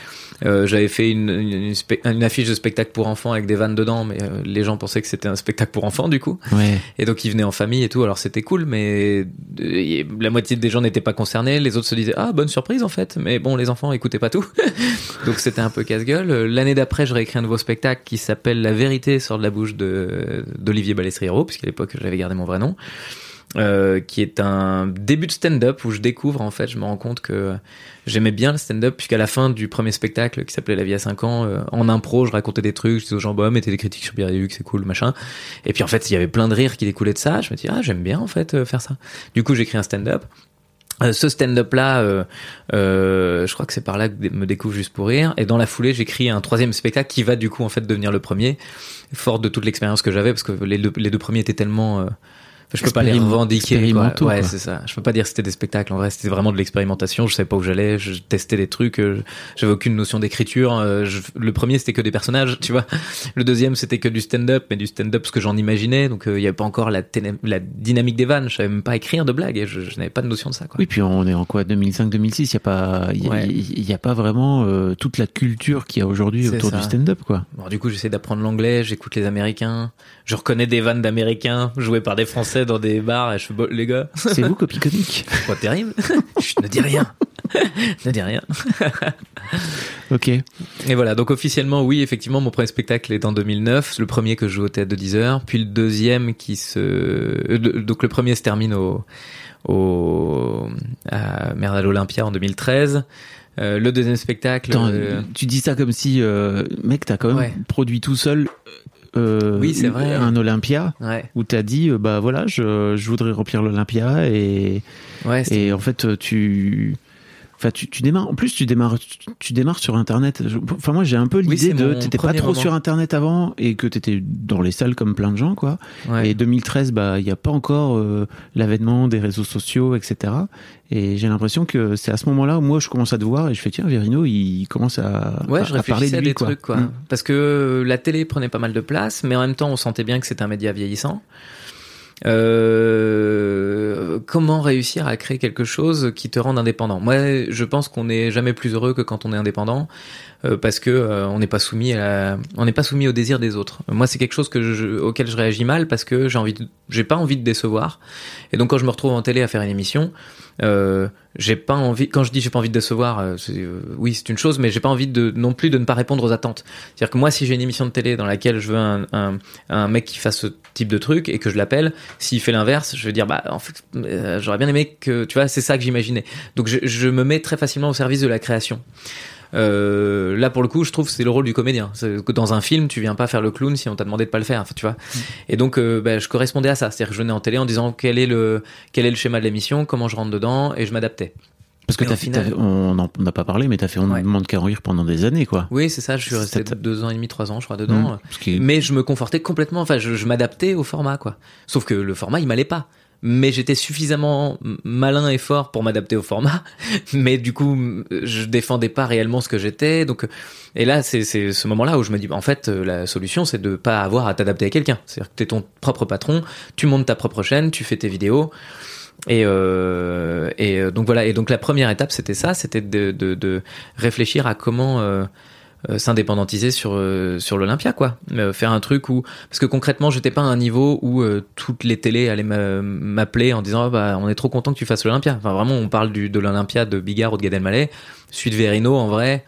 euh, j'avais fait une, une, une spe- une affiche de spectacle pour enfants avec des vannes dedans, mais euh, les gens pensaient que c'était un spectacle pour enfants, du coup. Ouais. Et donc ils venaient en famille et tout, alors c'était cool, mais euh, la moitié des gens n'étaient pas concernés, les autres se disaient ah bonne surprise en fait, mais bon les enfants écoutaient pas tout, donc c'était un peu casse-gueule. L'année d'après, je réécris un nouveau spectacle qui s'appelle La vérité sort de la bouche de d'Olivier Balestriero, puisqu'à l'époque j'avais gardé mon vrai nom. Euh, qui est un début de stand-up où je découvre en fait, je me rends compte que j'aimais bien le stand-up puisqu'à la fin du premier spectacle qui s'appelait La vie à 5 ans, euh, en impro, je racontais des trucs, je disais aux gens bah mettez des critiques sur Biréduc, c'est cool, machin. Et puis en fait, il y avait plein de rires qui découlaient de ça. Je me dis ah j'aime bien en fait euh, faire ça. Du coup, j'écris un stand-up. Ce stand-up là, je crois que c'est par là que me découvre juste pour rire. Et dans la foulée, j'écris un troisième spectacle qui va du coup en fait devenir le premier, fort de toute l'expérience que j'avais parce que les deux, premiers étaient tellement je peux pas les revendiquer. Quoi. Ouais, c'est ça. Je peux pas dire que c'était des spectacles. En vrai, c'était vraiment de l'expérimentation. Je savais pas où j'allais. Je testais des trucs. euh, J'avais aucune notion d'écriture. Euh, je- Le premier, c'était que des personnages, tu vois. Le deuxième, c'était que du stand-up, mais du stand-up ce que j'en imaginais. Donc, euh, il y avait pas encore la, la dynamique des vannes. Je savais même pas écrire de blagues. Et je, je n'avais pas de notion de ça, quoi. Oui, puis on est en quoi 2005-2006, il y a pas, il y, a- Ouais. il y a pas vraiment euh, toute la culture qu'il y a aujourd'hui autour ça. du stand-up, quoi. Bon, du coup, j'essaie d'apprendre l'anglais, j'écoute les Américains, je reconnais des vannes d'Américains jouées par des Français dans des bars et je fais, bon, les gars, C'est vous, copie comique. pas terrible. Chut, ne dis rien. ne dis rien. Ok. Et voilà, donc officiellement, oui, effectivement, mon premier spectacle est en 2009, le premier que je joue au théâtre de 10 heures, puis le deuxième qui se... euh, donc le premier se termine au... au à, merde, à l'Olympia en 2013. Euh, le deuxième spectacle... Attends, euh, tu dis ça comme si, euh, mec, t'as quand même Ouais. produit tout seul. Euh, Oui, c'est vrai. Un Olympia ouais, où t'as dit, euh, bah voilà, je, je voudrais remplir l'Olympia et, ouais, et en fait, tu. Enfin, tu, tu démarres. En plus, tu démarres, tu, tu démarres sur Internet. Enfin, moi, j'ai un peu l'idée c'est de. T'étais pas trop moment. sur Internet avant et que t'étais dans les salles comme plein de gens, quoi. ouais. Et 2013, bah, il n'y a pas encore euh, l'avènement des réseaux sociaux, etc. Et j'ai l'impression que c'est à ce moment-là où moi je commence à te voir et je fais tiens, Verino, il commence à, Ouais, à- je à parler de lui, des quoi. trucs, quoi. Mm. Parce que la télé prenait pas mal de place, mais en même temps, on sentait bien que c'était un média vieillissant. Euh, comment réussir à créer quelque chose qui te rende indépendant? Moi, je pense qu'on n'est jamais plus heureux que quand on est indépendant, parce que euh, on n'est pas soumis à la, on n'est pas soumis au désir des autres. Moi, c'est quelque chose que je, auquel je réagis mal parce que j'ai envie, j'ai pas envie de décevoir. Et donc, quand je me retrouve en télé à faire une émission, euh, j'ai pas envie. Quand je dis j'ai pas envie de décevoir, euh, euh, oui, c'est une chose, mais j'ai pas envie de non plus de ne pas répondre aux attentes. C'est-à-dire que moi, si j'ai une émission de télé dans laquelle je veux un, un, un mec qui fasse ce type de truc et que je l'appelle, s'il fait l'inverse, je vais dire bah en fait, euh, j'aurais bien aimé que tu vois, c'est ça que j'imaginais. Donc je, je me mets très facilement au service de la création. Euh, là pour le coup, je trouve que c'est le rôle du comédien. Que dans un film, tu viens pas faire le clown si on t'a demandé de pas le faire, tu vois. Et donc, euh, bah, je correspondais à ça. C'est-à-dire que je venais en télé en disant quel est le quel est le schéma de l'émission, comment je rentre dedans, et je m'adaptais. Parce que t'as fait, final- on n'a pas parlé, mais t'as fait On Ouais. demande qu'à en rire pendant des années, quoi. Oui, c'est ça. Je suis resté deux ans et demi, trois ans, je crois, dedans. Mm. Mais je me confortais complètement. Enfin, je, je m'adaptais au format, quoi. Sauf que le format, il m'allait pas. Mais j'étais suffisamment malin et fort pour m'adapter au format. Mais du coup, je défendais pas réellement ce que j'étais. Donc, et là, c'est ce moment-là où je me dis, en fait, la solution, c'est de pas avoir à t'adapter à quelqu'un. C'est-à-dire que t'es ton propre patron, tu montes ta propre chaîne, tu fais tes vidéos. Et, euh, et euh, donc voilà. Et donc la première étape, c'était ça, c'était de, de, réfléchir à comment euh, s'indépendantiser sur euh, sur l'Olympia, quoi. Euh, faire un truc où parce que concrètement, j'étais pas à un niveau où euh, toutes les télés allaient m'a- m'appeler en disant Ah bah on est trop content que tu fasses l'Olympia. Enfin vraiment, on parle du de l'Olympia de Bigard ou de Gad Elmaleh, celui de Verino en vrai.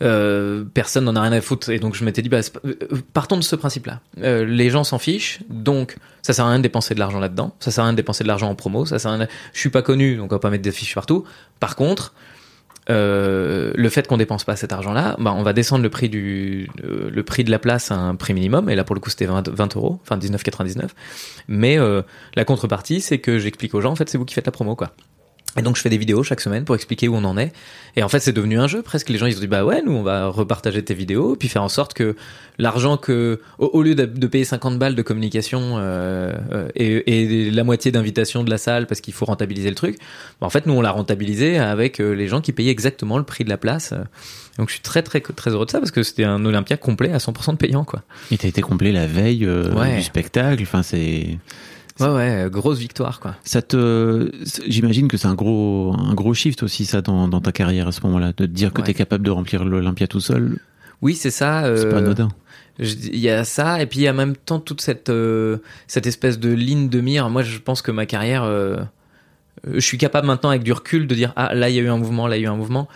Euh, personne n'en a rien à foutre et donc je m'étais dit bah, euh, partons de ce principe-là. Euh, les gens s'en fichent, donc ça sert à rien de dépenser de l'argent là-dedans, ça sert à rien de dépenser de l'argent en promo, ça sert à rien. de- Je suis pas connu, donc on va pas mettre des fiches partout. Par contre, euh, le fait qu'on dépense pas cet argent-là, bah, on va descendre le prix du euh, le prix de la place à un prix minimum. Et là, pour le coup, c'était 20, 20 euros, enfin 19,99. Mais euh, la contrepartie, c'est que j'explique aux gens, en fait, c'est vous qui faites la promo, quoi. Et donc je fais des vidéos chaque semaine pour expliquer où on en est. Et en fait c'est devenu un jeu presque. Les gens ils se disent bah ouais nous on va repartager tes vidéos puis faire en sorte que l'argent que au, au lieu de, de payer 50 balles de communication euh, euh, et, et la moitié d'invitation de la salle parce qu'il faut rentabiliser le truc, bah, en fait nous on l'a rentabilisé avec euh, les gens qui payaient exactement le prix de la place. Donc je suis très très très heureux de ça parce que c'était un Olympia complet à 100% de payant quoi. Et t'as été complet la veille euh, Ouais. du spectacle. Enfin, c'est. Ouais ouais grosse victoire quoi. Ça te, j'imagine que c'est un gros, un gros shift aussi ça dans, dans ta carrière à ce moment-là, de te dire que Ouais. t'es capable de remplir l'Olympia tout seul, Oui c'est ça. c'est euh, pas anodin. Il y a ça, et puis il y a en même temps toute cette, euh, cette espèce de ligne de mire. Moi, je pense que ma carrière, euh, je suis capable maintenant avec du recul de dire ah là il y a eu un mouvement, là il y a eu un mouvement.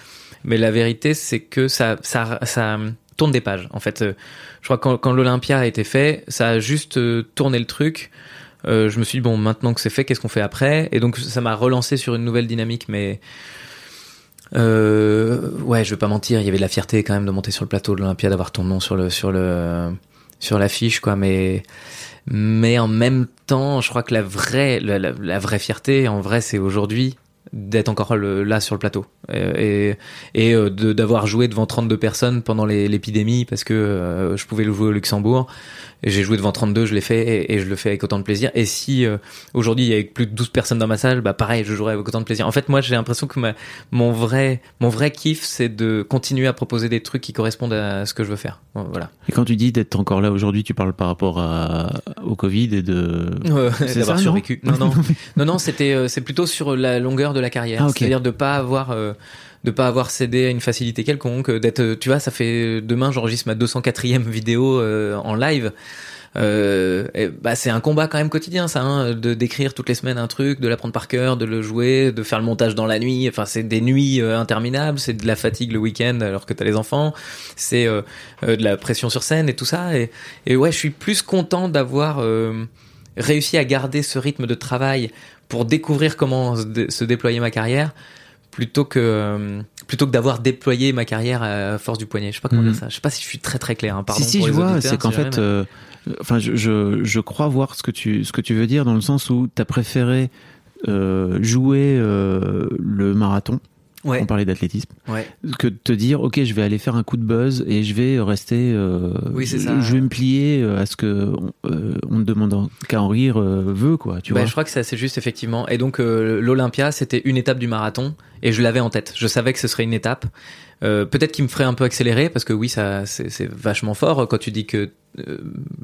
Mais la vérité, c'est que ça, ça, ça tourne des pages. En fait, je crois que quand, quand l'Olympia a été fait, ça a juste tourné le truc. Euh, je me suis dit bon, maintenant que c'est fait, qu'est-ce qu'on fait après? Et donc ça m'a relancé sur une nouvelle dynamique, mais. Euh, ouais, je vais pas mentir, il y avait de la fierté quand même de monter sur le plateau de l'Olympia, d'avoir ton nom sur le sur le sur l'affiche, quoi. Mais mais en même temps, je crois que la vraie la, vraie fierté, en vrai, c'est aujourd'hui d'être encore là sur le plateau Euh, et et d'avoir joué devant 32 personnes pendant l'épidémie parce que je pouvais le jouer au Luxembourg j'ai joué devant 32 je l'ai fait et, et je le fais avec autant de plaisir et si euh, aujourd'hui il y a plus de 12 personnes dans ma salle bah pareil je jouerai avec autant de plaisir en fait moi j'ai l'impression que ma, mon vrai mon vrai kiff c'est de continuer à proposer des trucs qui correspondent à ce que je veux faire voilà Et quand tu dis d'être encore là aujourd'hui, tu parles par rapport à, au Covid et de. Euh, C'est d'avoir survécu. Non, non, non, non, c'était, euh, c'est plutôt sur la longueur de la carrière. Ah, ok. C'est-à-dire de pas avoir, euh, de pas avoir cédé à une facilité quelconque, euh, d'être, euh, tu vois, ça fait demain j'enregistre ma 204e vidéo euh, en live. Euh, et, bah c'est un combat quand même quotidien ça hein, de d'écrire toutes les semaines un truc de l'apprendre par cœur de le jouer de faire le montage dans la nuit enfin c'est des nuits euh, interminables c'est de la fatigue le week-end alors que t'as les enfants c'est euh, euh, de la pression sur scène et tout ça et, et ouais je suis plus content d'avoir euh, réussi à garder ce rythme de travail pour découvrir comment se, se déployer ma carrière plutôt que euh, plutôt que d'avoir déployé ma carrière à force du poignet. Je sais pas comment Mhm. dire ça. Je sais pas si je suis très très clair. Hein. Pardon si si, pour je les vois, c'est qu'en si fait, euh, enfin, je, je je crois voir ce que tu ce que tu veux dire dans le sens où t'as préféré euh, jouer euh, le marathon. Ouais, On parlait d'athlétisme. ouais. que de te dire ok je vais aller faire un coup de buzz et je vais rester euh, Oui, c'est je, ça. je vais me plier euh, à ce que on, euh, on ne demande qu'à en rire euh, veut quoi tu Bah, vois je crois que c'est assez juste effectivement. Et donc l'Olympia, c'était une étape du marathon et je l'avais en tête. Je savais que ce serait une étape. Peut-être qu'il me ferait un peu accélérer parce que oui, ça c'est vachement fort quand tu dis que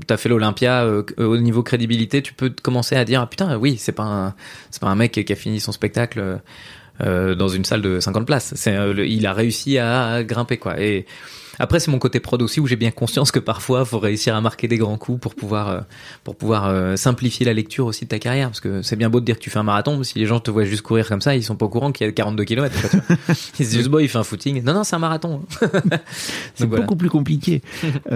t'as fait l'Olympia euh, au niveau crédibilité, tu peux commencer à dire ah putain oui c'est pas un c'est pas un mec qui a fini son spectacle euh, dans une salle de 50 places. C'est euh, le- il a réussi à, à grimper quoi. Et après c'est mon côté prod aussi où j'ai bien conscience que parfois faut réussir à marquer des grands coups pour pouvoir euh, pour pouvoir euh, simplifier la lecture aussi de ta carrière parce que c'est bien beau de dire que tu fais un marathon mais si les gens te voient juste courir comme ça ils sont pas au courant qu'il y a 42 km quoi, tu vois. ils se disent bon il fait un footing non non c'est un marathon c'est donc voilà. beaucoup plus compliqué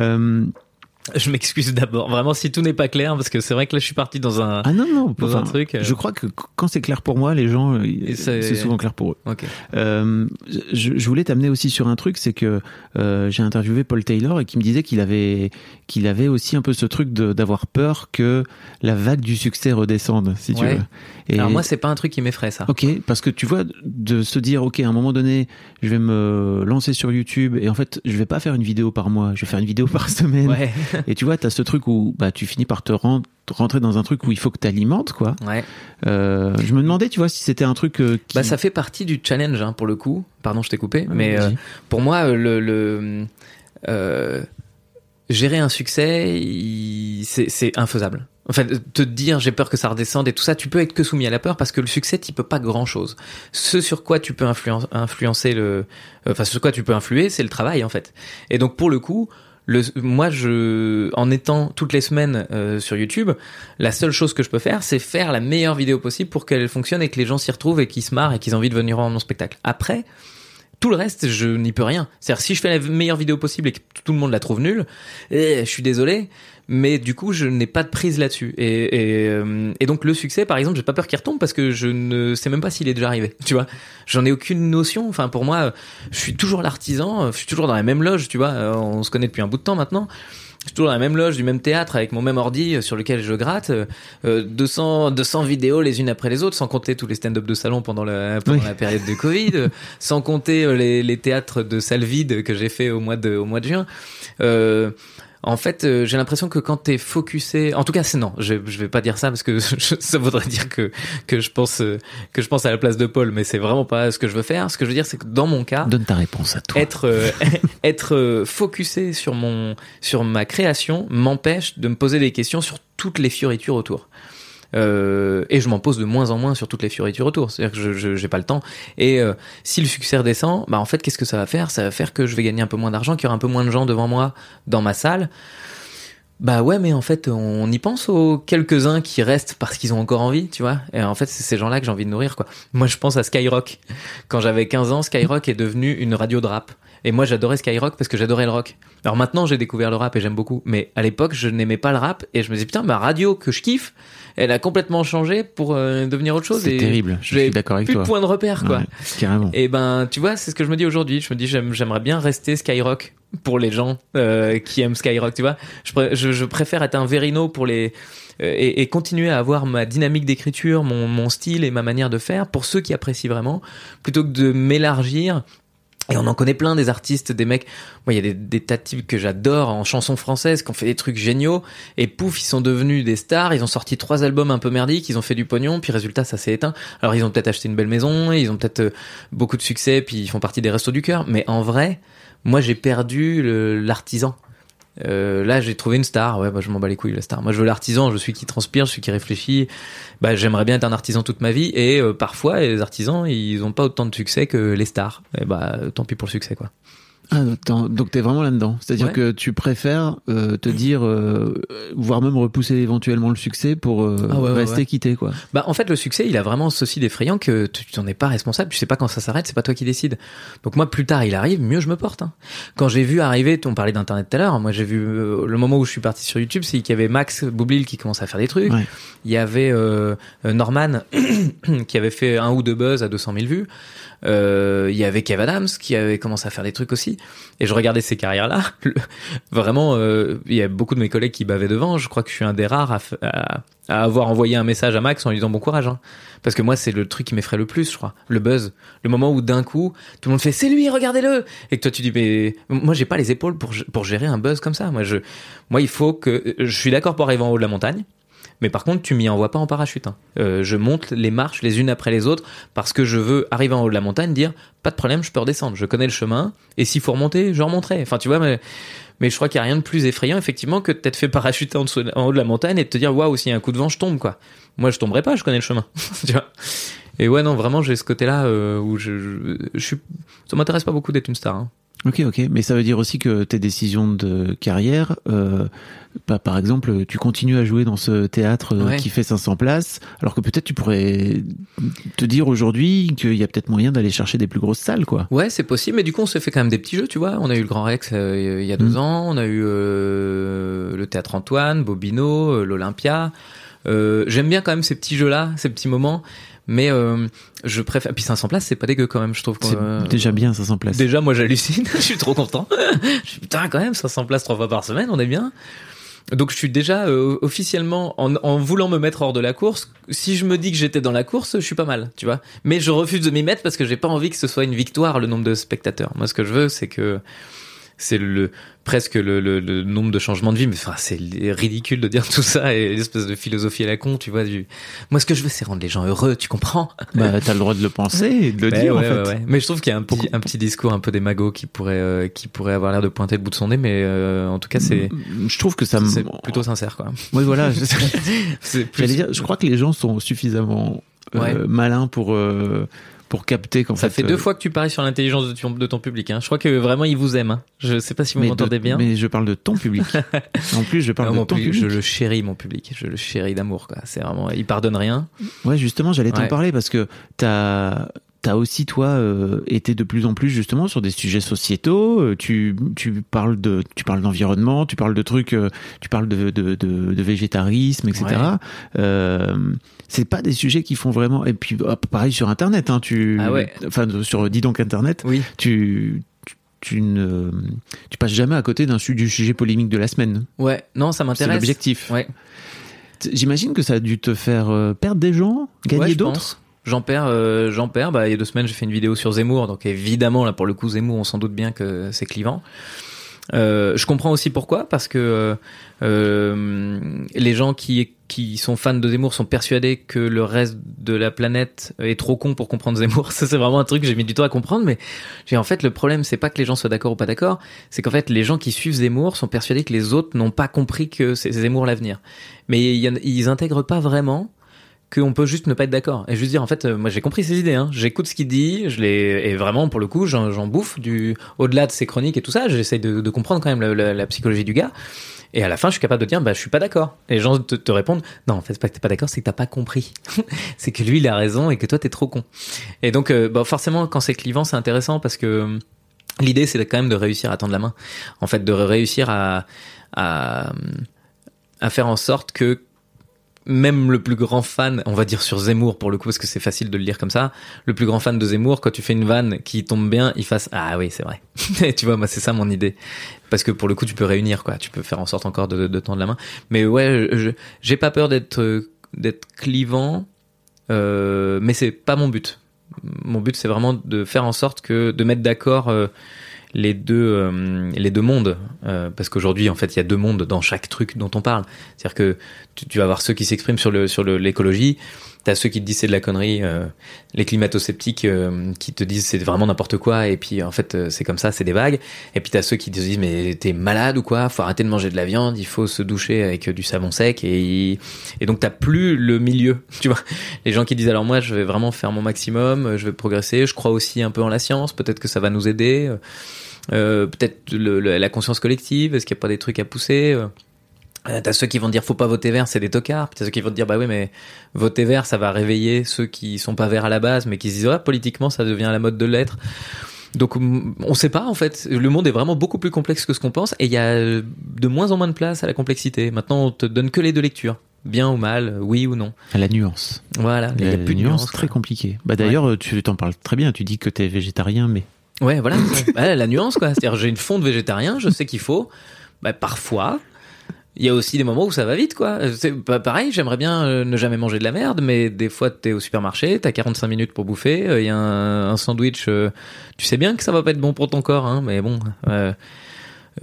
je m'excuse d'abord vraiment si tout n'est pas clair parce que c'est vrai que là je suis parti dans un ah non non Dans un enfin, truc, euh. je crois que quand c'est clair pour moi les gens euh, c'est- souvent clair pour eux ok Euh, je, je voulais t'amener aussi sur un truc, c'est que euh, j'ai interviewé Paul Taylor et qui me disait qu'il avait qu'il avait aussi un peu ce truc d'avoir peur que la vague du succès redescende, si tu veux. Et alors moi c'est pas un truc qui m'effraie ça Ok, parce que tu vois, de se dire, ok, à un moment donné, je vais me lancer sur YouTube et en fait, je vais pas faire une vidéo par mois, je vais faire une vidéo par semaine. ouais Et tu vois, t'as ce truc où bah tu finis par te ren- rentrer dans un truc où il faut que t'alimentes, quoi. ouais Euh, je me demandais, tu vois, si c'était un truc euh, qui. bah ça fait partie du challenge hein, pour le coup pardon je t'ai coupé mais euh, pour moi, le, le gérer un succès, il- c'est infaisable. En fait, te dire j'ai peur que ça redescende et tout ça, tu peux être que soumis à la peur parce que le succès, tu peux pas grand chose. Ce sur quoi tu peux influen- influencer le, enfin ce sur quoi tu peux influer, c'est le travail en fait. Et donc pour le coup, le, moi, je, en étant toutes les semaines euh, sur YouTube, la seule chose que je peux faire, c'est faire la meilleure vidéo possible pour qu'elle fonctionne et que les gens s'y retrouvent et qu'ils se marrent et qu'ils aient envie de venir voir mon spectacle. Après, tout le reste, je n'y peux rien. C'est-à-dire, si je fais la meilleure vidéo possible et que tout le monde la trouve nulle, eh, je suis désolé, mais du coup, je n'ai pas de prise là-dessus. Et, et, euh, et donc, le succès, par exemple, j'ai pas peur qu'il retombe parce que je ne sais même pas s'il est déjà arrivé. Tu vois, j'en ai aucune notion. Enfin, pour moi, je suis toujours l'artisan, je suis toujours dans la même loge. Tu vois, Euh, on se connaît depuis un bout de temps maintenant. je suis toujours dans la même loge du même théâtre avec mon même ordi euh, sur lequel je gratte, euh, 200 200 vidéos les unes après les autres, sans compter tous les stand-up de salon pendant la pendant Oui. la période de Covid, euh, sans compter euh, les, les théâtres de salle vide que j'ai fait au mois de au mois de juin. Euh, en fait, euh, j'ai l'impression que quand t'es focusé, en tout cas, c'est non, je, je vais pas dire ça parce que je- ça voudrait dire que que je pense euh, que je pense à la place de Paul, mais c'est vraiment pas ce que je veux faire. Ce que je veux dire, c'est que dans mon cas, Donne ta réponse à toi. être euh, être euh, focusé sur mon sur ma création m'empêche de me poser des questions sur toutes les fioritures autour. Euh, et je m'en pose de moins en moins sur toutes les fioritures autour. C'est-à-dire que je j'ai pas le temps. Et euh, si le succès redescend, bah en fait, qu'est-ce que ça va faire? Ça va faire que je vais gagner un peu moins d'argent, qu'il y aura un peu moins de gens devant moi dans ma salle. Bah ouais, mais en fait, on y pense aux quelques-uns qui restent parce qu'ils ont encore envie, tu vois? Et en fait, c'est ces gens-là que j'ai envie de nourrir, quoi. Moi, je pense à Skyrock. Quand j'avais 15 ans, Skyrock est devenu une radio de rap. Et moi, j'adorais Skyrock parce que j'adorais le rock. Alors maintenant, j'ai découvert le rap et j'aime beaucoup. Mais à l'époque, je n'aimais pas le rap et je me disais, putain, ma radio que je kiffe, elle a complètement changé pour euh, devenir autre chose. C'est terrible, je suis d'accord avec plus toi. de point de repère, quoi. Ouais, carrément. Et ben, tu vois, c'est ce que je me dis aujourd'hui. Je me dis, j'aime- j'aimerais bien rester Skyrock pour les gens euh, qui aiment Skyrock, tu vois. Je, pré- je, je préfère être un Verino pour les euh, et, et continuer à avoir ma dynamique d'écriture, mon, mon style et ma manière de faire pour ceux qui apprécient vraiment, plutôt que de m'élargir. Et on en connaît plein des artistes, des mecs. Moi, il y a des, tas de types que j'adore en chansons françaises qui ont fait des trucs géniaux. Et pouf, ils sont devenus des stars. Ils ont sorti trois albums un peu merdiques. Ils ont fait du pognon. Puis résultat, ça s'est éteint. Alors, ils ont peut-être acheté une belle maison. Ils ont peut-être euh, beaucoup de succès. Puis ils font partie des restos du cœur. Mais en vrai, moi, j'ai perdu l'artisan. Euh, là, j'ai trouvé une star. Ouais, bah, je m'en bats les couilles, la star. Moi, je veux l'artisan. Je suis qui transpire, je suis qui réfléchit. Bah, j'aimerais bien être un artisan toute ma vie. Et euh, parfois, les artisans, ils ont pas autant de succès que les stars. Et bah, tant pis pour le succès, quoi. Ah, donc t'es vraiment là-dedans. C'est-à-dire Ouais. que tu préfères euh, te dire, euh, voire même repousser éventuellement le succès pour euh, Ah ouais, rester ouais. quitté, quoi. Bah, en fait, le succès, il a vraiment ceci d'effrayant que tu t'en es pas responsable. Tu sais pas quand ça s'arrête, c'est pas toi qui décides. Donc moi, plus tard il arrive, mieux je me porte. hein. Quand j'ai vu arriver, on parlait d'internet tout à l'heure. Moi, j'ai vu euh, le moment où je suis parti sur YouTube, c'est qu'il y avait Max Boublil qui commençait à faire des trucs. Ouais. Il y avait euh, euh, Norman qui avait fait un ou deux buzz à 200 000 vues. Euh, il y avait Kev Adams qui avait commencé à faire des trucs aussi. Et je regardais ces carrières-là. Vraiment, euh, il y a beaucoup de mes collègues qui bavaient devant. Je crois que je suis un des rares à avoir envoyé un message à Max en lui disant bon courage. hein. Parce que moi, c'est le truc qui m'effraie le plus, je crois. Le buzz. Le moment où d'un coup, tout le monde fait c'est lui, regardez-le. Et que toi, tu dis mais moi, j'ai pas les épaules pour, pour gérer un buzz comme ça. Moi, je, moi, il faut que je suis d'accord pour arriver en haut de la montagne. Mais par contre, tu m'y envoies pas en parachute. hein. Euh, je monte les marches les unes après les autres parce que je veux arriver en haut de la montagne, dire pas de problème, je peux redescendre. Je connais le chemin et s'il faut remonter, je remonterai. Enfin, tu vois, mais, je crois qu'il y a rien de plus effrayant effectivement que de t'être fait parachuter en, haut de la montagne et de te dire waouh, s'il y a un coup de vent, je tombe quoi. Moi, je tomberai pas, je connais le chemin. Et ouais, non, vraiment, j'ai ce côté-là euh, où je, je, je suis. Ça m'intéresse pas beaucoup d'être une star. hein. Ok, ok. Mais ça veut dire aussi que tes décisions de carrière, euh, bah, par exemple, tu continues à jouer dans ce théâtre euh, Ouais. qui fait 500 places, alors que peut-être tu pourrais te dire aujourd'hui qu'il y a peut-être moyen d'aller chercher des plus grosses salles, quoi. Ouais, c'est possible, mais du coup, on s'est fait quand même des petits jeux, tu vois. On a eu le Grand Rex euh, il y a deux Mhm. ans, on a eu euh, le Théâtre Antoine, Bobino, l'Olympia. Euh, J'aime bien quand même ces petits jeux-là, ces petits moments, mais euh, je préfère. Puis 500 places, c'est pas dégueu quand même, je trouve. C'est Euh, déjà bien 500 places. Déjà, moi, j'hallucine. je suis trop content. je suis putain, quand même, 500 places trois fois par semaine, on est bien. Donc, je suis déjà euh, officiellement en, en voulant me mettre hors de la course. Si je me dis que j'étais dans la course, je suis pas mal, tu vois. Mais je refuse de m'y mettre parce que j'ai pas envie que ce soit une victoire le nombre de spectateurs. Moi, ce que je veux, c'est que c'est le presque le, le, le nombre de changements de vie mais enfin c'est ridicule de dire tout ça et l'espèce de philosophie à la con tu vois du moi ce que je veux c'est rendre les gens heureux tu comprends? Bah, t'as le droit de le penser et de le Ouais, dire, ouais, en fait. ouais, ouais. Mais je trouve qu'il y a un petit, un petit discours un peu démago qui pourrait, euh, qui pourrait avoir l'air de pointer le bout de son nez, mais euh, en tout cas, c'est, Je trouve que ça c'est plutôt sincère, quoi. Oui, voilà. je- plus- dire, je crois que les gens sont suffisamment euh, malins pour euh, pour capter qu'en Ça fait. fait deux euh, fois que tu paries sur l'intelligence de ton, de ton public. Hein. Je crois que vraiment ils vous aiment. Hein. Je sais pas si vous m'entendez de- bien. mais je parle de ton public. en plus, je parle Non, de mon ton public, je le chéris mon public. Je le chéris d'amour. C'est vraiment, il pardonne rien. Ouais, justement, j'allais t'en Ouais. parler parce que t'as t'as aussi toi euh, été de plus en plus justement sur des sujets sociétaux. euh, Tu tu parles de tu parles d'environnement, tu parles de trucs, euh, tu parles de de, de, de végétarisme, etc. Ouais. C'est pas des sujets qui font vraiment. Et puis pareil sur Internet, hein, tu Ah ouais. enfin sur dis donc Internet, Oui. tu tu- ne, tu passes jamais à côté d'un du sujet polémique de la semaine. Ouais, non, ça C'est m'intéresse. l'objectif. Ouais. J'imagine que ça a dû te faire euh, perdre des gens, gagner d'autres. J'en perds, euh, j'en perds. Bah, il y a deux semaines, j'ai fait une vidéo sur Zemmour, donc évidemment, là, pour le coup, Zemmour, on s'en doute bien que c'est clivant. Euh, je comprends aussi pourquoi, parce que euh, les gens qui qui sont fans de Zemmour sont persuadés que le reste de la planète est trop con pour comprendre Zemmour. Ça, c'est vraiment un truc que j'ai mis du temps à comprendre, mais j'ai- en fait, le problème, c'est pas que les gens soient d'accord ou pas d'accord, c'est qu'en fait, les gens qui suivent Zemmour sont persuadés que les autres n'ont pas compris que c'est Zemmour l'avenir. Mais ils intègrent pas vraiment qu'on peut juste ne pas être d'accord et juste dire en fait euh, moi j'ai compris ses idées hein. j'écoute ce qu'il dit je les et vraiment pour le coup j'en bouffe du au-delà de ses chroniques et tout ça j'essaie de, comprendre quand même la psychologie du gars et à la fin je suis capable de dire bah je suis pas d'accord. Et les gens te, répondent non en fait c'est pas que t'es pas d'accord c'est que t'as pas compris. C'est que lui il a raison et que toi t'es trop con. Et donc euh, bah forcément quand c'est clivant c'est intéressant parce que euh, l'idée c'est quand même de réussir à tendre la main. En fait de réussir à à faire en sorte que même le plus grand fan, on va dire sur Zemmour pour le coup, parce que c'est facile de le lire comme ça, le plus grand fan de Zemmour, quand tu fais une vanne qui tombe bien, il fasse Ah oui, c'est vrai. Tu vois, moi, c'est ça mon idée. Parce que pour le coup, tu peux réunir, quoi. Tu peux faire en sorte encore de, de tendre la main. Mais ouais, j'ai pas peur d'être euh, d'être clivant, euh, mais c'est pas mon but. Mon but, c'est vraiment de faire en sorte que de mettre d'accord euh, les deux euh, les deux mondes, Euh, parce qu'aujourd'hui, en fait, il y a deux mondes dans chaque truc dont on parle. C'est-à-dire que tu, vas avoir ceux qui s'expriment sur le sur le- l'écologie. T'as ceux qui te disent c'est de la connerie, euh, les climato-sceptiques euh, qui te disent c'est vraiment n'importe quoi et puis en fait euh, c'est comme ça, c'est des vagues. Et puis t'as ceux qui te disent mais t'es malade ou quoi, faut arrêter de manger de la viande, il faut se doucher avec du savon sec et et donc t'as plus le milieu, tu vois. Les gens qui disent alors moi je vais vraiment faire mon maximum, je vais progresser, je crois aussi un peu en la science, peut-être que ça va nous aider. peut-être la conscience collective, est-ce qu'il n'y a pas des trucs à pousser T'as ceux qui vont te dire faut pas voter vert, c'est des tocards. Puis t'as ceux qui vont te dire bah oui mais voter vert ça va réveiller ceux qui sont pas verts à la base mais qui se disent ouais politiquement ça devient la mode de l'être. Donc on sait pas en fait. Le monde est vraiment beaucoup plus complexe que ce qu'on pense et il y a euh, de moins en moins de place à la complexité. Maintenant on te donne que les deux lectures, bien ou mal, oui ou non. À la nuance. Voilà, il y a plus de nuance très compliquée. Bah d'ailleurs, tu t'en parles très bien. Tu dis que t'es végétarien, mais Ouais, voilà. Ouais, la nuance, quoi. C'est-à-dire, j'ai une fonte végétarien, je sais qu'il faut. Bah, parfois, il y a aussi des moments où ça va vite, quoi. C'est pas pareil, j'aimerais bien euh, ne jamais manger de la merde, mais des fois, t'es au supermarché, t'as 45 minutes pour bouffer, euh, il y a un, sandwich, euh, tu sais bien que ça va pas être bon pour ton corps, hein, mais bon. euh,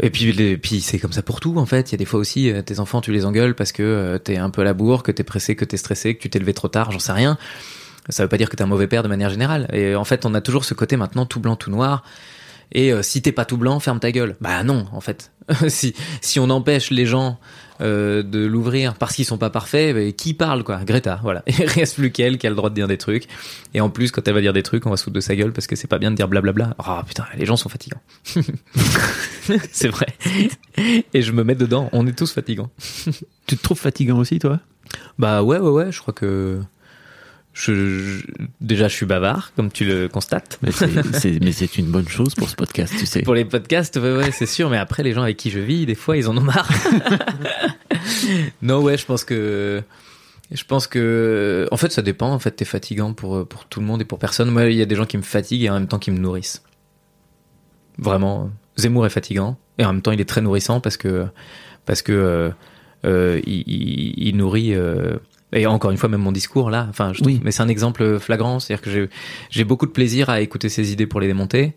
et puis, les- puis c'est comme ça pour tout, en fait. Il y a des fois aussi, euh, tes enfants, tu les engueules parce que euh, t'es un peu à la bourre, que t'es pressé, que t'es stressé, que tu t'es levé trop tard, j'en sais rien. Ça veut pas dire que t'es un mauvais père de manière générale. Et en fait, on a toujours ce côté maintenant tout blanc, tout noir. Et euh, si t'es pas tout blanc, ferme ta gueule. Bah non, en fait. si si on empêche les gens euh, de l'ouvrir parce qu'ils sont pas parfaits, bah, qui parle quoi? Greta, voilà. Il reste plus qu'elle qui a le droit de dire des trucs. Et en plus, quand elle va dire des trucs, on va se foutre de sa gueule parce que c'est pas bien de dire blablabla. Ah putain, les gens sont fatigants. c'est vrai. Et je me mets dedans. On est tous fatigants. tu te trouves fatigant aussi, toi? Bah ouais, ouais, ouais. Je crois que je, je- déjà je suis bavard, comme tu le constates. mais c'est, c'est- mais c'est une bonne chose pour ce podcast, tu sais. Pour les podcasts, ouais, ouais, c'est sûr. Mais après, les gens avec qui je vis, des fois, ils en ont marre. non, ouais, je pense que, je pense que, en fait, ça dépend. En fait, t'es fatigant pour pour tout le monde et pour personne. Moi, il y a des gens qui me fatiguent et en même temps qui me nourrissent. Vraiment, Zemmour est fatigant et en même temps, il est très nourrissant parce que parce que euh, euh, il, il- il nourrit. euh, et encore une fois, même mon discours là, enfin, je trouve- Oui. mais c'est un exemple flagrant, c'est-à-dire que j'ai beaucoup de plaisir à écouter ses idées pour les démonter.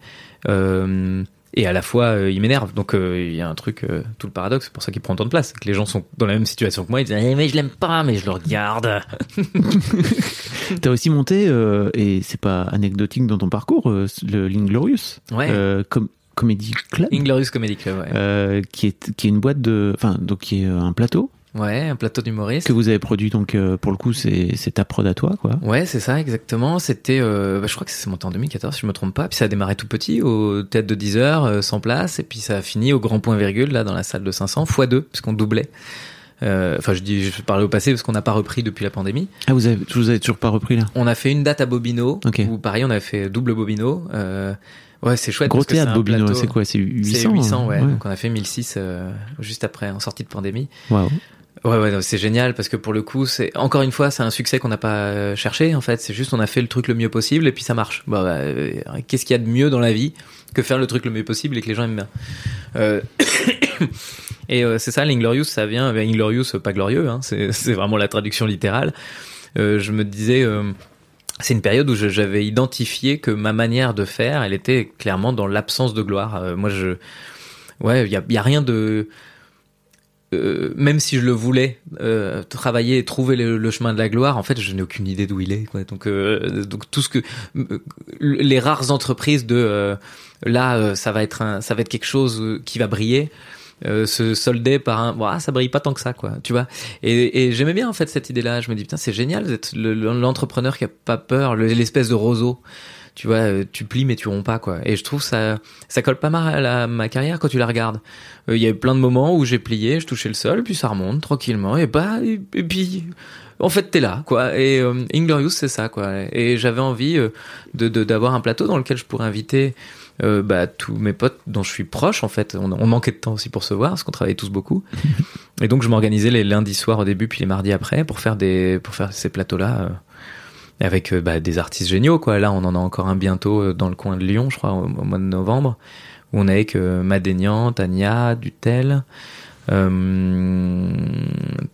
Euh, et à la fois, euh, il m'énerve. Donc, euh, il y a un truc, euh, tout le paradoxe, c'est pour ça qu'il prend autant de place. Que les gens sont dans la même situation que moi. Ils disent Eh, Mais je l'aime pas, mais je le regarde. T'as aussi monté, et c'est pas anecdotique dans ton parcours, le L'Inglorious Ouais. euh, com- Comedy Club, Inglorious Comedy Club, ouais. euh, qui, est, qui est une boîte de. Enfin, donc qui est un plateau Ouais, un plateau d'humoristes. que vous avez produit, donc euh, pour le coup, c'est, ta prod à toi, quoi. Ouais, c'est ça, exactement. C'était, euh, bah, je crois que c'est monté en 2014, si je me trompe pas. Puis ça a démarré tout petit, au théâtre de 10 heures, euh, sans place. Et puis ça a fini au grand point virgule, là, dans la salle de 500, fois deux, parce qu'on doublait. Euh, Enfin, je dis, je parlais au passé parce qu'on n'a pas repris depuis la pandémie. Ah, vous avez, vous avez toujours pas repris là? On a fait une date à Bobino, Ok. où pareil, on a fait double Bobino. Euh, ouais, c'est chouette. Gros parce théâtre, Bobino, c'est quoi? C'est 800 C'est 800, hein? ouais. Donc on a fait 1006 euh, juste après, en sortie de pandémie. Waouh. Ouais, ouais, c'est génial parce que pour le coup, c'est encore une fois, c'est un succès qu'on n'a pas euh, cherché en fait. C'est juste on a fait le truc le mieux possible et puis ça marche. Bah, bah, euh, qu'est-ce qu'il y a de mieux dans la vie que faire le truc le mieux possible et que les gens aiment bien? Euh, et c'est ça, l'Inglorious, ça vient. ben, Inglorious, pas glorieux, hein, c'est vraiment la traduction littérale. Je me disais, c'est une période où j'avais identifié que ma manière de faire, elle était clairement dans l'absence de gloire. Moi, je, ouais, il y a, y a rien de euh, même si je le voulais euh, travailler et trouver le, chemin de la gloire, en fait, je n'ai aucune idée d'où il est. Quoi. Donc, euh, donc tout ce que euh, les rares entreprises de euh, là, euh, ça va être un, ça va être quelque chose qui va briller. se solder par un bon, ah, ça brille pas tant que ça quoi tu vois et, et j'aimais bien en fait cette idée là je me dis putain c'est génial d'être le- l'entrepreneur qui a pas peur le- l'espèce de roseau tu vois euh, tu plies mais tu romps pas quoi et je trouve ça ça colle pas mal à la- ma carrière quand tu la regardes Euh, il y a eu plein de moments où j'ai plié, je touchais le sol, puis ça remonte tranquillement, et bah, et, et puis, en fait, t'es là, quoi. Et euh, Inglorious, c'est ça, quoi. Et j'avais envie euh, de de- d'avoir un plateau dans lequel je pourrais inviter euh, bah, tous mes potes dont je suis proche, en fait. On, on manquait de temps aussi pour se voir, parce qu'on travaillait tous beaucoup. et donc, je m'organisais les lundis soirs au début, puis les mardis après, pour faire des, pour faire ces plateaux-là. euh, avec euh, bah, des artistes géniaux quoi. Là, on en a encore un bientôt euh, dans le coin de Lyon, je crois, au, au mois de novembre, où on est avec euh, Madénian, Tania, Dutel, euh,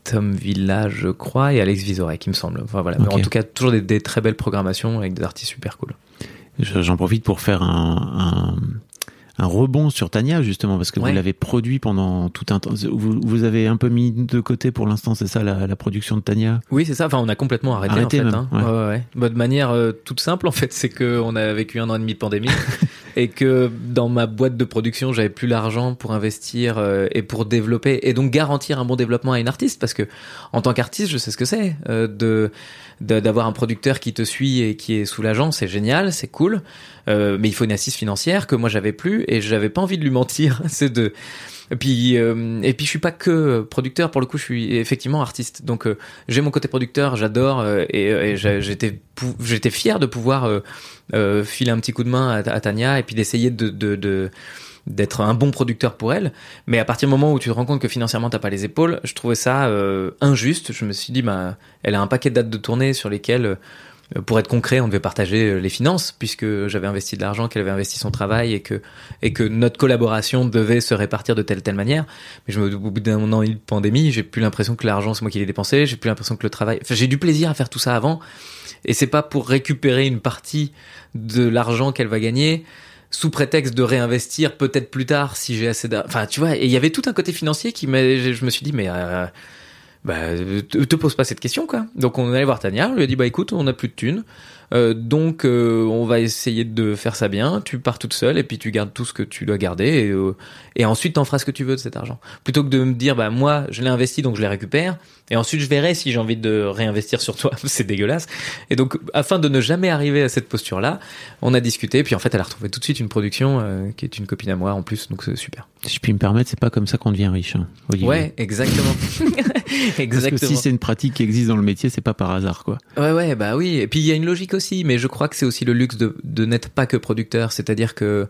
Tom Villa, je crois, et Alex Vizorek, il me semble. Enfin voilà. Mais Ok. en tout cas, toujours des, des très belles programmations avec des artistes super cool. Je- J'en profite pour faire un, un, un rebond sur Tania, justement, parce que Ouais. vous l'avez produit pendant tout un temps. Vous, vous avez un peu mis de côté pour l'instant, c'est ça, la, la production de Tania? Oui, c'est ça. Enfin, on a complètement arrêté, Arrêté en fait. même, hein. ouais. Ouais. Bah, de manière euh, toute simple, en fait, c'est que on a vécu un an et demi de pandémie et que dans ma boîte de production, j'avais plus l'argent pour investir euh, et pour développer et donc garantir un bon développement à une artiste parce que en tant qu'artiste, je sais ce que c'est euh, de d'avoir un producteur qui te suit et qui est soulageant, c'est génial, c'est cool. Euh, mais il faut une assise financière que moi j'avais plus et j'avais pas envie de lui mentir. c'est de et puis euh, et puis je suis pas que producteur. Pour le coup, je suis effectivement artiste. Donc euh, j'ai mon côté producteur, j'adore euh, et, j'a- j'étais j'étais fier de pouvoir euh, euh, filer un petit coup de main à, Tania et puis d'essayer de, d'être un bon producteur pour elle. Mais à partir du moment où tu te rends compte que financièrement t'as pas les épaules je trouvais ça euh, injuste. Je me suis dit bah elle a un paquet de dates de tournée sur lesquelles euh, pour être concret, on devait partager euh, les finances puisque j'avais investi de l'argent, qu'elle avait investi son travail et que et que notre collaboration devait se répartir de telle telle manière. Mais je me, au bout d'un an de pandémie, j'ai plus l'impression que l'argent c'est moi qui l'ai dépensé, j'ai plus l'impression que le travail. Enfin, j'ai du plaisir à faire tout ça avant et c'est pas pour récupérer une partie de l'argent qu'elle va gagner sous prétexte de réinvestir peut-être plus tard si j'ai assez d'argent. Enfin, tu vois, et il y avait tout un côté financier qui m'a, je me suis dit, mais, euh, bah, te, te pose pas cette question, quoi. Donc, on est allé voir Tania, on lui a dit, bah, écoute, on a plus de thunes. Euh, donc, euh, on va essayer de faire ça bien. Tu pars toute seule et puis tu gardes tout ce que tu dois garder et, euh, et ensuite t'en feras ce que tu veux de cet argent. Plutôt que de me dire, bah, moi, je l'ai investi donc je les récupère et ensuite je verrai si j'ai envie de réinvestir sur toi. C'est dégueulasse. Et donc, afin de ne jamais arriver à cette posture-là, on a discuté. Puis en fait, elle a retrouvé tout de suite une production qui est une copine à moi en plus, donc c'est super. Si je puis me permettre, c'est pas comme ça qu'on devient riche, hein. Ouais, exactement. Parce exactement. que si c'est une pratique qui existe dans le métier, c'est pas par hasard, quoi. Ouais, ouais, bah oui. Et puis il y a une logique aussi, mais je crois que c'est aussi le luxe de, de n'être pas que producteur. C'est-à-dire que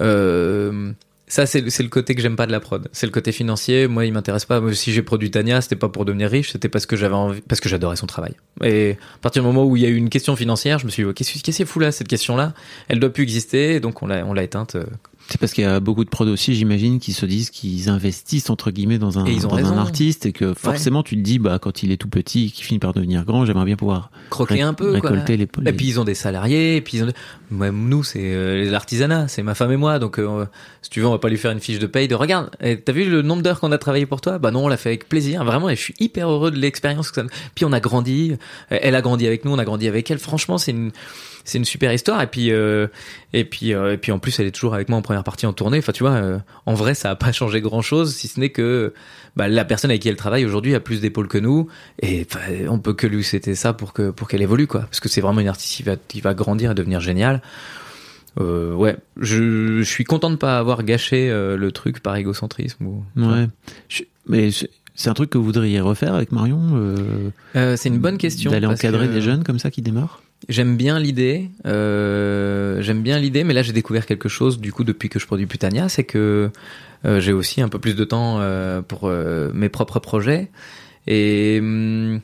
euh, ça, c'est le- côté que j'aime pas de la prod. C'est le côté financier. Moi, il m'intéresse pas. Si j'ai produit Tania, c'était pas pour devenir riche, c'était parce que j'avais envie, parce que j'adorais son travail. Et à partir du moment où il y a eu une question financière, je me suis dit, oh, qu'est-ce qui est fou là, cette question-là? Elle doit plus exister, donc on l'a on l'a éteinte. C'est parce qu'il y a beaucoup de prods aussi, j'imagine, qui se disent qu'ils investissent entre guillemets dans un, dans un artiste et que forcément tu te dis, bah quand il est tout petit, qu'il finit par devenir grand, j'aimerais bien pouvoir Croquer un peu, quoi. récolter les. Et puis ils ont des salariés, et puis ils ont... même nous c'est euh, l'artisanat, c'est ma femme et moi, donc euh, si tu veux on va pas lui faire une fiche de paye de regarde, eh, t'as vu le nombre d'heures qu'on a travaillé pour toi? Bah non on l'a fait avec plaisir, vraiment et je suis hyper heureux de l'expérience que ça. Puis on a grandi, elle a grandi avec nous, on a grandi avec elle. Franchement c'est une c'est une super histoire. Et puis euh, et puis euh, et puis en plus elle est toujours avec moi en première partie en tournée. Enfin tu vois, euh, en vrai ça a pas changé grand chose si ce n'est que bah, la personne avec qui elle travaille aujourd'hui a plus d'épaules que nous. Et on peut que lui c'était ça pour que pour qu'elle évolue quoi. Parce que c'est vraiment une artiste qui va qui va grandir et devenir géniale. Euh, ouais je, je suis content de pas avoir gâché euh, le truc par égocentrisme ou Ouais. Je- mais c'est un truc que vous voudriez refaire avec Marion euh, c'est une bonne question D'aller encadrer que- des jeunes comme ça qui démarrent J'aime bien l'idée, euh, j'aime bien l'idée, mais là j'ai découvert quelque chose du coup depuis que je produis Putania, c'est que euh, j'ai aussi un peu plus de temps euh, pour mes propres projets et hum,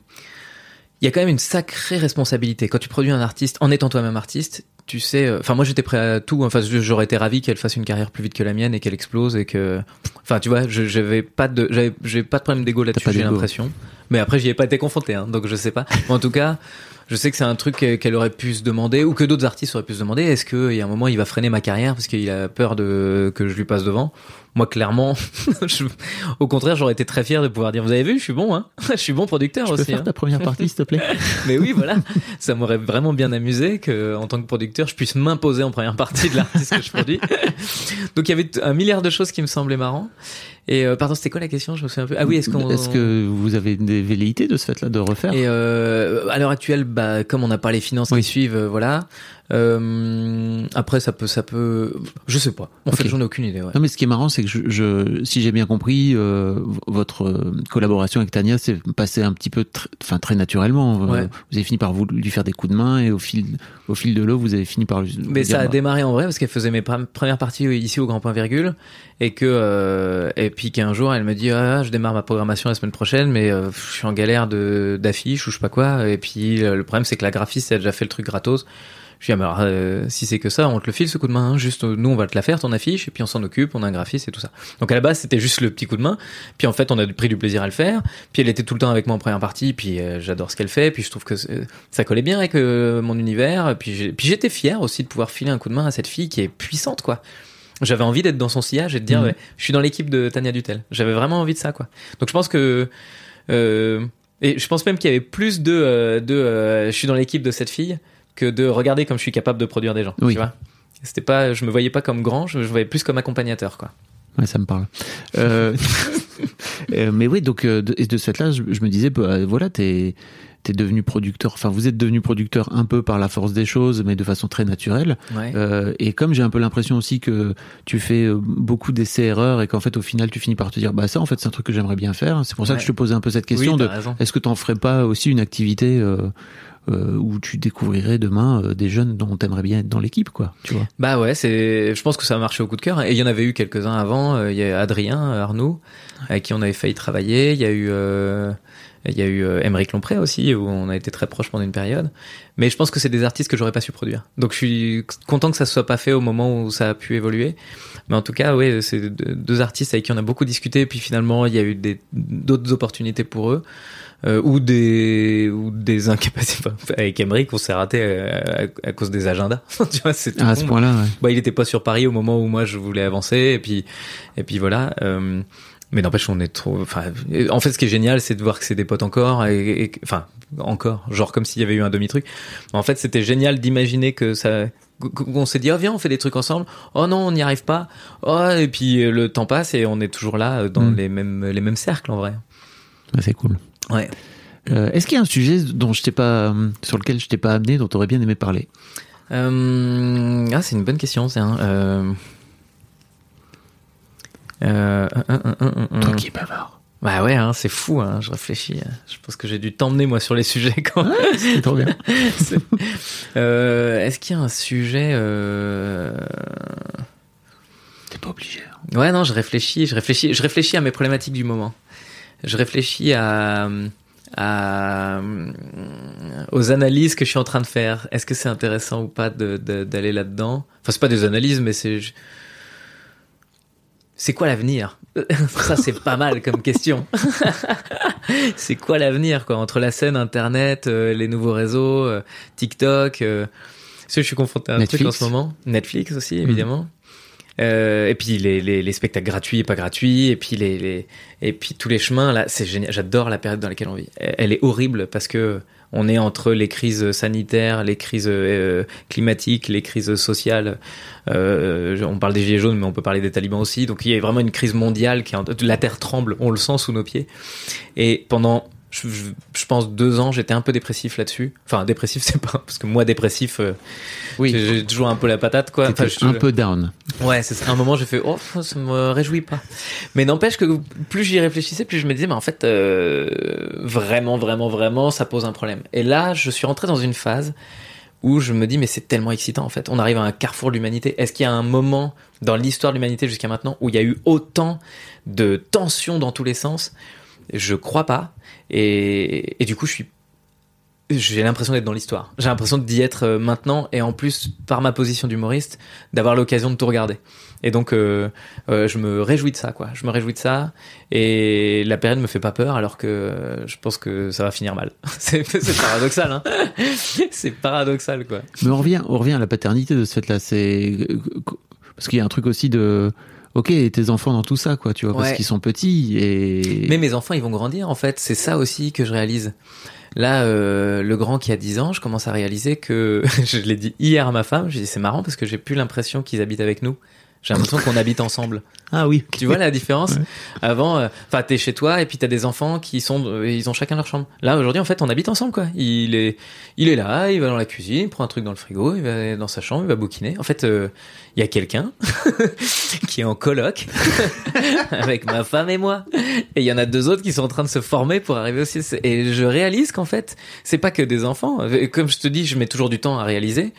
il y a quand même une sacrée responsabilité quand tu produis un artiste en étant toi-même artiste. Tu sais, enfin moi j'étais prêt à tout. Enfin j'aurais été ravi qu'elle fasse une carrière plus vite que la mienne et qu'elle explose et que, enfin tu vois, j'avais pas de, j'avais j'ai pas de problème d'ego là-dessus. J'ai l'impression. Mais après j'y ai pas été confronté, hein, donc je sais pas. Mais en tout cas, je sais que c'est un truc qu'elle aurait pu se demander ou que d'autres artistes auraient pu se demander. Est-ce qu'il y a un moment il va freiner ma carrière parce qu'il a peur de que je lui passe devant? Moi clairement, je- au contraire j'aurais été très fier de pouvoir dire vous avez vu je suis bon hein, je suis bon producteur peux aussi. faire hein. ta première partie, s'il te plaît Mais oui, voilà, ça m'aurait vraiment bien amusé que, en tant que producteur, je puisse m'imposer en première partie de l'artiste que je produis. Donc il y avait un milliard de choses qui me semblaient marrants. Et euh, pardon, c'était quoi la question? Je me souviens un peu. Ah oui, est-ce qu'on Est-ce que vous avez des velléités de ce fait-là de refaire? Et euh, à l'heure actuelle, bah, comme on n'a pas les finances Oui. qui suivent, euh, voilà. Euh, après, ça peut, ça peut, je sais pas. En fait, j'en ai aucune idée. Ouais. Non, mais ce qui est marrant, c'est que je, je- si j'ai bien compris, euh, votre euh, collaboration avec Tania s'est passée un petit peu, tr- enfin très naturellement. Ouais. Vous avez fini par vous lui faire des coups de main et au fil, au fil de l'eau, vous avez fini par lui. Mais dire, ça a bah, démarré en vrai parce qu'elle faisait mes pr- premières parties ici au Grand Point Virgule et que euh, et puis qu'un jour elle me dit ah je démarre ma programmation la semaine prochaine mais euh, je suis en galère de d'affiches ou je sais pas quoi et puis le problème c'est que la graphiste elle a déjà fait le truc gratos. Je dis ah, mais alors, euh, si c'est que ça on te le file ce coup de main hein. juste euh, nous on va te la faire ton affiche et puis on s'en occupe on a un graphiste et tout ça. Donc à la base c'était juste le petit coup de main. Puis en fait on a pris du plaisir à le faire. Puis elle était tout le temps avec moi en première partie. Puis euh, j'adore ce qu'elle fait. Puis je trouve que ça collait bien avec euh, mon univers. Puis j'étais fier aussi de pouvoir filer un coup de main à cette fille qui est puissante quoi. J'avais envie d'être dans son sillage et de dire ouais, je suis dans l'équipe de Tania Dutel. J'avais vraiment envie de ça quoi. Donc je pense que euh, et je pense même qu'il y avait plus de euh, de euh, je suis dans l'équipe de cette fille que de regarder comme je suis capable de produire des gens Oui. tu vois c'était pas je me voyais pas comme grand je, me voyais plus comme accompagnateur quoi Ouais, ça me parle. Euh, euh, mais oui, donc euh, de, et de ce fait-là, je, je me disais, bah, voilà, t'es t'es devenu producteur. Enfin, vous êtes devenu producteur un peu par la force des choses, mais de façon très naturelle. ouais et comme j'ai un peu l'impression aussi que tu fais beaucoup d'essais-erreurs et qu'en fait au final tu finis par te dire bah ça en fait c'est un truc que j'aimerais bien faire. C'est pour ça Ouais. que je te posais un peu cette question oui, de est-ce que t'en ferais pas aussi une activité euh, euh, où tu découvrirais demain euh, des jeunes dont t'aimerais bien être dans l'équipe quoi, tu vois. Bah ouais, c'est. Je pense que ça a marché au coup de cœur. Et il y en avait eu quelques-uns avant. Euh, Il y a Adrien Arnaud, avec qui on avait failli travailler. Il y a eu, euh, il y a eu euh, Émeric Lompré aussi, où on a été très proches pendant une période. Mais je pense que c'est des artistes que j'aurais pas su produire. Donc je suis content que ça se soit pas fait au moment où ça a pu évoluer. Mais en tout cas, ouais, c'est deux artistes avec qui on a beaucoup discuté. Puis finalement, il y a eu d'autres opportunités pour eux. Euh, ou des ou des incapacités avec Emmerich on s'est raté euh, à, à cause des agendas tu vois c'est tout Ah, à ce point-là, ouais. bah, il était pas sur Paris au moment où moi je voulais avancer et puis et puis voilà. Euh, mais n'empêche, on est trop. Enfin, en fait, ce qui est génial, c'est de voir que c'est des potes encore et, et- enfin encore, genre comme s'il y avait eu un demi truc. En fait, c'était génial d'imaginer que ça. qu'on s'est dit oh viens on fait des trucs ensemble oh non on n'y arrive pas oh et puis euh, le temps passe et on est toujours là euh, dans Mm. les mêmes les mêmes cercles en vrai c'est cool. Ouais Euh, Est-ce qu'il y a un sujet dont je pas, euh, sur lequel je t'ai pas amené, dont tu aurais bien aimé parler? Euh, ah, c'est une bonne question, hein. Euh... Euh, un, un, un. Toi qui es bavard. Bah ouais, hein, c'est fou. Hein, je réfléchis. Je pense que j'ai dû t'emmener moi sur les sujets quand. C'est trop bien. C'est- euh, Est-ce qu'il y a un sujet euh... T'es pas obligé. Ouais, non, je réfléchis, je réfléchis, je réfléchis à mes problématiques du moment. Je réfléchis à, à aux analyses que je suis en train de faire. Est-ce que c'est intéressant ou pas d'aller là-dedans? Enfin, c'est pas des analyses, mais c'est je- c'est quoi l'avenir? Ça, c'est pas mal comme question. c'est quoi l'avenir, quoi? Entre la scène Internet, euh, les nouveaux réseaux, euh, TikTok. Euh, parce que je suis confronté à un truc en Netflix. ce moment. Netflix aussi, évidemment. Euh, et puis les, les, les spectacles gratuits et pas gratuits, et puis tous les chemins là, c'est génial. J'adore la période dans laquelle on vit. Elle elle est horrible parce que on est entre les crises sanitaires, les crises euh, climatiques, les crises sociales. Euh, on parle des gilets jaunes, mais on peut parler des talibans aussi. Donc il y a vraiment une crise mondiale qui est en- la terre tremble, on le sent sous nos pieds. Et pendant je, je, je pense deux ans, j'étais un peu dépressif là-dessus. Enfin dépressif, c'est pas parce que moi dépressif, euh, Oui. j'ai toujours un peu la patate quoi. T'étais Enfin, je- un peu down. Ouais, c'est un moment, j'ai fait, oh, ça me réjouit pas. Mais n'empêche que plus j'y réfléchissais, plus je me disais, mais en fait, euh, vraiment, vraiment, vraiment, ça pose un problème. Et là, je suis rentré dans une phase où je me dis mais c'est tellement excitant en fait. On arrive à un carrefour de l'humanité. Est-ce qu'il y a un moment dans l'histoire de l'humanité jusqu'à maintenant où il y a eu autant de tensions dans tous les sens Je crois pas. Et, du coup, je suis j'ai l'impression d'être dans l'histoire. J'ai l'impression d'y être euh, maintenant et en plus par ma position d'humoriste d'avoir l'occasion de tout regarder. Et donc euh, euh, je me réjouis de ça quoi. Je me réjouis de ça et la période me fait pas peur alors que je pense que ça va finir mal. c'est c'est paradoxal hein. c'est paradoxal quoi. Mais on revient, on revient à la paternité de ce fait-là. C'est parce qu'il y a un truc aussi de. Ok, et tes enfants dans tout ça, quoi, tu vois, parce qu'ils sont petits et. Mais mes enfants, ils vont grandir, en fait. C'est ça aussi que je réalise. Là, euh, le grand qui a 10 ans, je commence à réaliser que, je l'ai dit hier à ma femme, j'ai dit c'est marrant parce que j'ai plus l'impression qu'ils habitent avec nous. J'ai l'impression qu'on habite ensemble. Ah oui. Tu vois la différence Ouais. Avant, euh, enfin, t'es chez toi et puis t'as des enfants qui sont, euh, ils ont chacun leur chambre. Là, aujourd'hui, en fait, on habite ensemble, quoi. Il est, il est là, il va dans la cuisine, il prend un truc dans le frigo, il va dans sa chambre, il va bouquiner. En fait, euh, il y a quelqu'un qui est en coloc avec ma femme et moi. Et il y en a deux autres qui sont en train de se former pour arriver aussi. Et je réalise qu'en fait, c'est pas que des enfants. Comme je te dis, je mets toujours du temps à réaliser.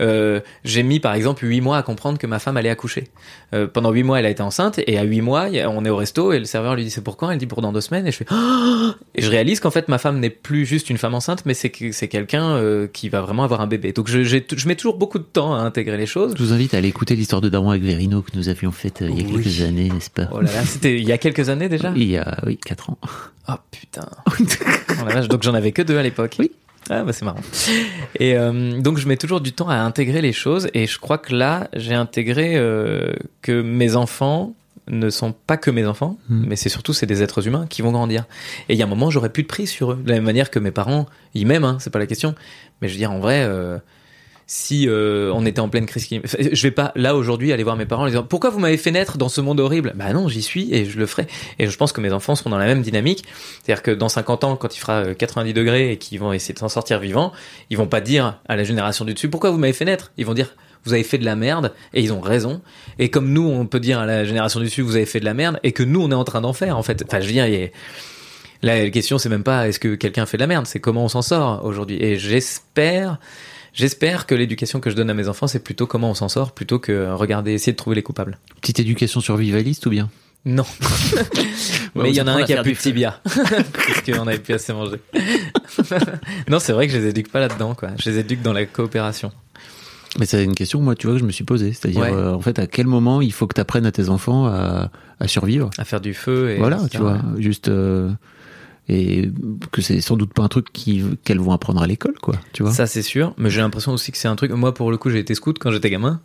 Euh, j'ai mis par exemple huit mois à comprendre que ma femme allait accoucher. Euh, pendant huit mois, elle a été enceinte et à huit mois, on est au resto et le serveur lui dit c'est pour quand? Elle dit pour dans deux semaines et je fais Oh et je réalise qu'en fait ma femme n'est plus juste une femme enceinte, mais c'est que- c'est quelqu'un euh, qui va vraiment avoir un bébé. Donc je, mets toujours beaucoup de temps à intégrer les choses. Je vous invite à aller écouter l'histoire de Daron avec Verino que nous avions faite il y a Oui. quelques années, n'est-ce pas? Oh là là, c'était il y a quelques années déjà? Il y a, oui, 4 ans. Oh putain. Oh la vache, donc j'en avais que deux à l'époque. Oui. Ah bah c'est marrant. Et euh, donc je mets toujours du temps à intégrer les choses et je crois que là j'ai intégré euh, que mes enfants ne sont pas que mes enfants, Hmm. mais c'est surtout c'est des êtres humains qui vont grandir. Et il y a un moment j'aurais plus de prise sur eux, de la même manière que mes parents ils m'aiment, hein, c'est pas la question. Mais je veux dire en vrai. Euh, si euh, on était en pleine crise, climatique- je vais pas là aujourd'hui aller voir mes parents en disant pourquoi vous m'avez fait naître dans ce monde horrible? Bah non, j'y suis et je le ferai. Et je pense que mes enfants seront dans la même dynamique. C'est-à-dire que dans 50 ans, quand il fera euh, 90 degrés et qu'ils vont essayer de s'en sortir vivants, ils vont pas dire à la génération du dessus pourquoi vous m'avez fait naître? Ils vont dire vous avez fait de la merde et ils ont raison. Et comme nous, on peut dire à la génération du dessus vous avez fait de la merde et que nous on est en train d'en faire en fait. Enfin, je veux dire, la question, c'est même pas est-ce que quelqu'un fait de la merde, c'est comment on s'en sort aujourd'hui? Et j'espère, j'espère que l'éducation que je donne à mes enfants, c'est plutôt comment on s'en sort, plutôt que regarder, essayer de trouver les coupables. Petite éducation survivaliste ou bien? Non. Mais il y en a un qui a plus de petit tibia. Parce qu'on avait plus assez mangé. non, c'est vrai que je les éduque pas là-dedans, quoi. Je les éduque dans la coopération. Mais c'est une question, moi, tu vois, que je me suis posée. C'est-à-dire, Ouais. euh, en fait, à quel moment il faut que tu apprennes à tes enfants à, à survivre? À faire du feu et. Voilà, tu vois, juste. euh, et que c'est sans doute pas un truc qu'elles vont apprendre à l'école, quoi, tu vois. Ça, c'est sûr. Mais j'ai l'impression aussi que c'est un truc. Moi, pour le coup, j'ai été scout quand j'étais gamin.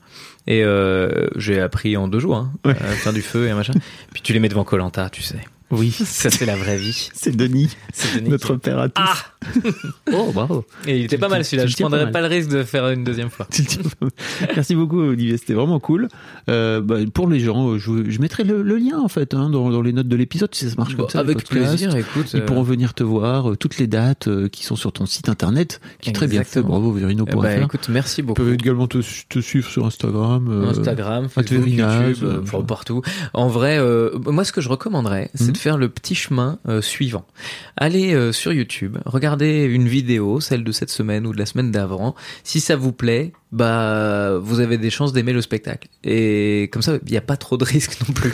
Et euh, j'ai appris en deux jours hein, Ouais. à faire du feu et un machin. Puis tu les mets devant Colanta, tu sais. Oui, Ça, c'est la vraie vie. c'est Denis, C'est Denis notre père à tous. Ah Oh, bravo. Et il était pas mal celui-là. Je pas prendrais mal. pas le risque de faire une deuxième fois. Merci beaucoup Olivier, c'était vraiment cool. Euh, bah, pour les gens, je, je mettrai le, le lien en fait hein, dans, dans les notes de l'épisode si ça marche comme ça. les Avec plaisir, écoute. Ils euh, pourront venir te voir, euh, toutes les dates euh, qui sont sur ton site internet, qui est très bien fait. Bravo eh verino.fr. ben, écoute, merci Ils beaucoup. peuvent également te, te suivre sur Instagram. euh, Instagram, Facebook, YouTube, partout. En vrai, euh, moi, ce que je recommanderais, c'est Mhm. de faire le petit chemin euh, suivant. Allez euh, sur YouTube, regardez une vidéo, celle de cette semaine ou de la semaine d'avant. Si ça vous plaît, bah, vous avez des chances d'aimer le spectacle. Et comme ça, il n'y a pas trop de risques non plus.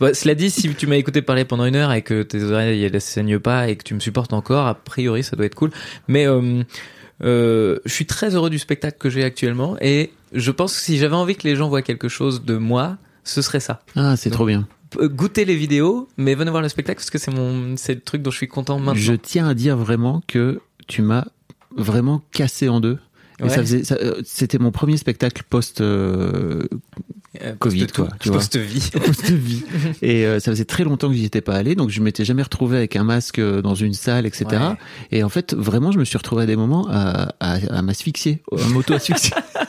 Bah, cela dit, si tu m'as écouté parler pendant une heure et que tes oreilles elles saignent pas et que tu me supportes encore, a priori, ça doit être cool. Mais euh, je suis très heureux du spectacle que j'ai actuellement et je pense que si j'avais envie que les gens voient quelque chose de moi, ce serait ça. Ah, c'est trop bien. Goûtez les vidéos, mais venez voir le spectacle parce que c'est mon, c'est le truc dont je suis content maintenant. Je tiens à dire vraiment que tu m'as vraiment cassé en deux. Ouais. euh, c'était mon premier spectacle post euh, Euh, Covid, quoi, tu vois. post-vie. post-vie. Et euh, ça faisait très longtemps que j'y étais pas allé, donc je m'étais jamais retrouvé avec un masque dans une salle, etc. Ouais. Et en fait, vraiment, je me suis retrouvé à des moments à, à, à m'asphyxier, à m'auto-asphyxier.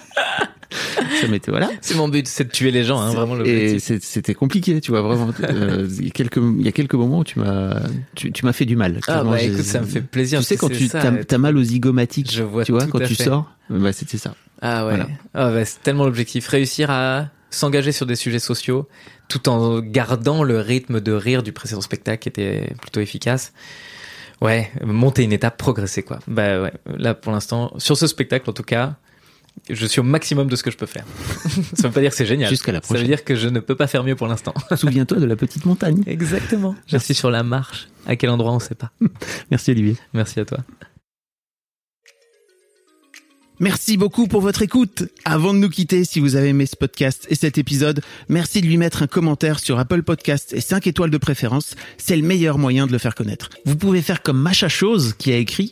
ça m'était voilà. C'est mon but, c'est de tuer les gens, hein, vraiment Et c'était compliqué, tu vois, vraiment. Euh, il y a quelques, il y a quelques moments où tu m'as, tu, tu m'as fait du mal. Ah bah écoute, ça me fait plaisir. Tu sais quand tu t'as, mal aux zygomatiques, Je vois tu vois, quand tu fait. sors, bah c'était ça. Ah ouais. Voilà. Ah bah, c'est tellement l'objectif. Réussir à s'engager sur des sujets sociaux tout en gardant le rythme de rire du précédent spectacle qui était plutôt efficace. Ouais, monter une étape, progresser quoi. Bah ouais, là pour l'instant, sur ce spectacle en tout cas, Je suis au maximum de ce que je peux faire. ça veut pas dire que c'est génial. Jusqu'à la Ça prochaine. veut dire que je ne peux pas faire mieux pour l'instant. Souviens-toi de la petite montagne. Exactement. Je suis sur la marche. À quel endroit on sait pas. Merci Olivier. Merci à toi. Merci beaucoup pour votre écoute. Avant de nous quitter, si vous avez aimé ce podcast et cet épisode, merci de lui mettre un commentaire sur Apple Podcast et 5 étoiles de préférence. C'est le meilleur moyen de le faire connaître. Vous pouvez faire comme Macha Chose qui a écrit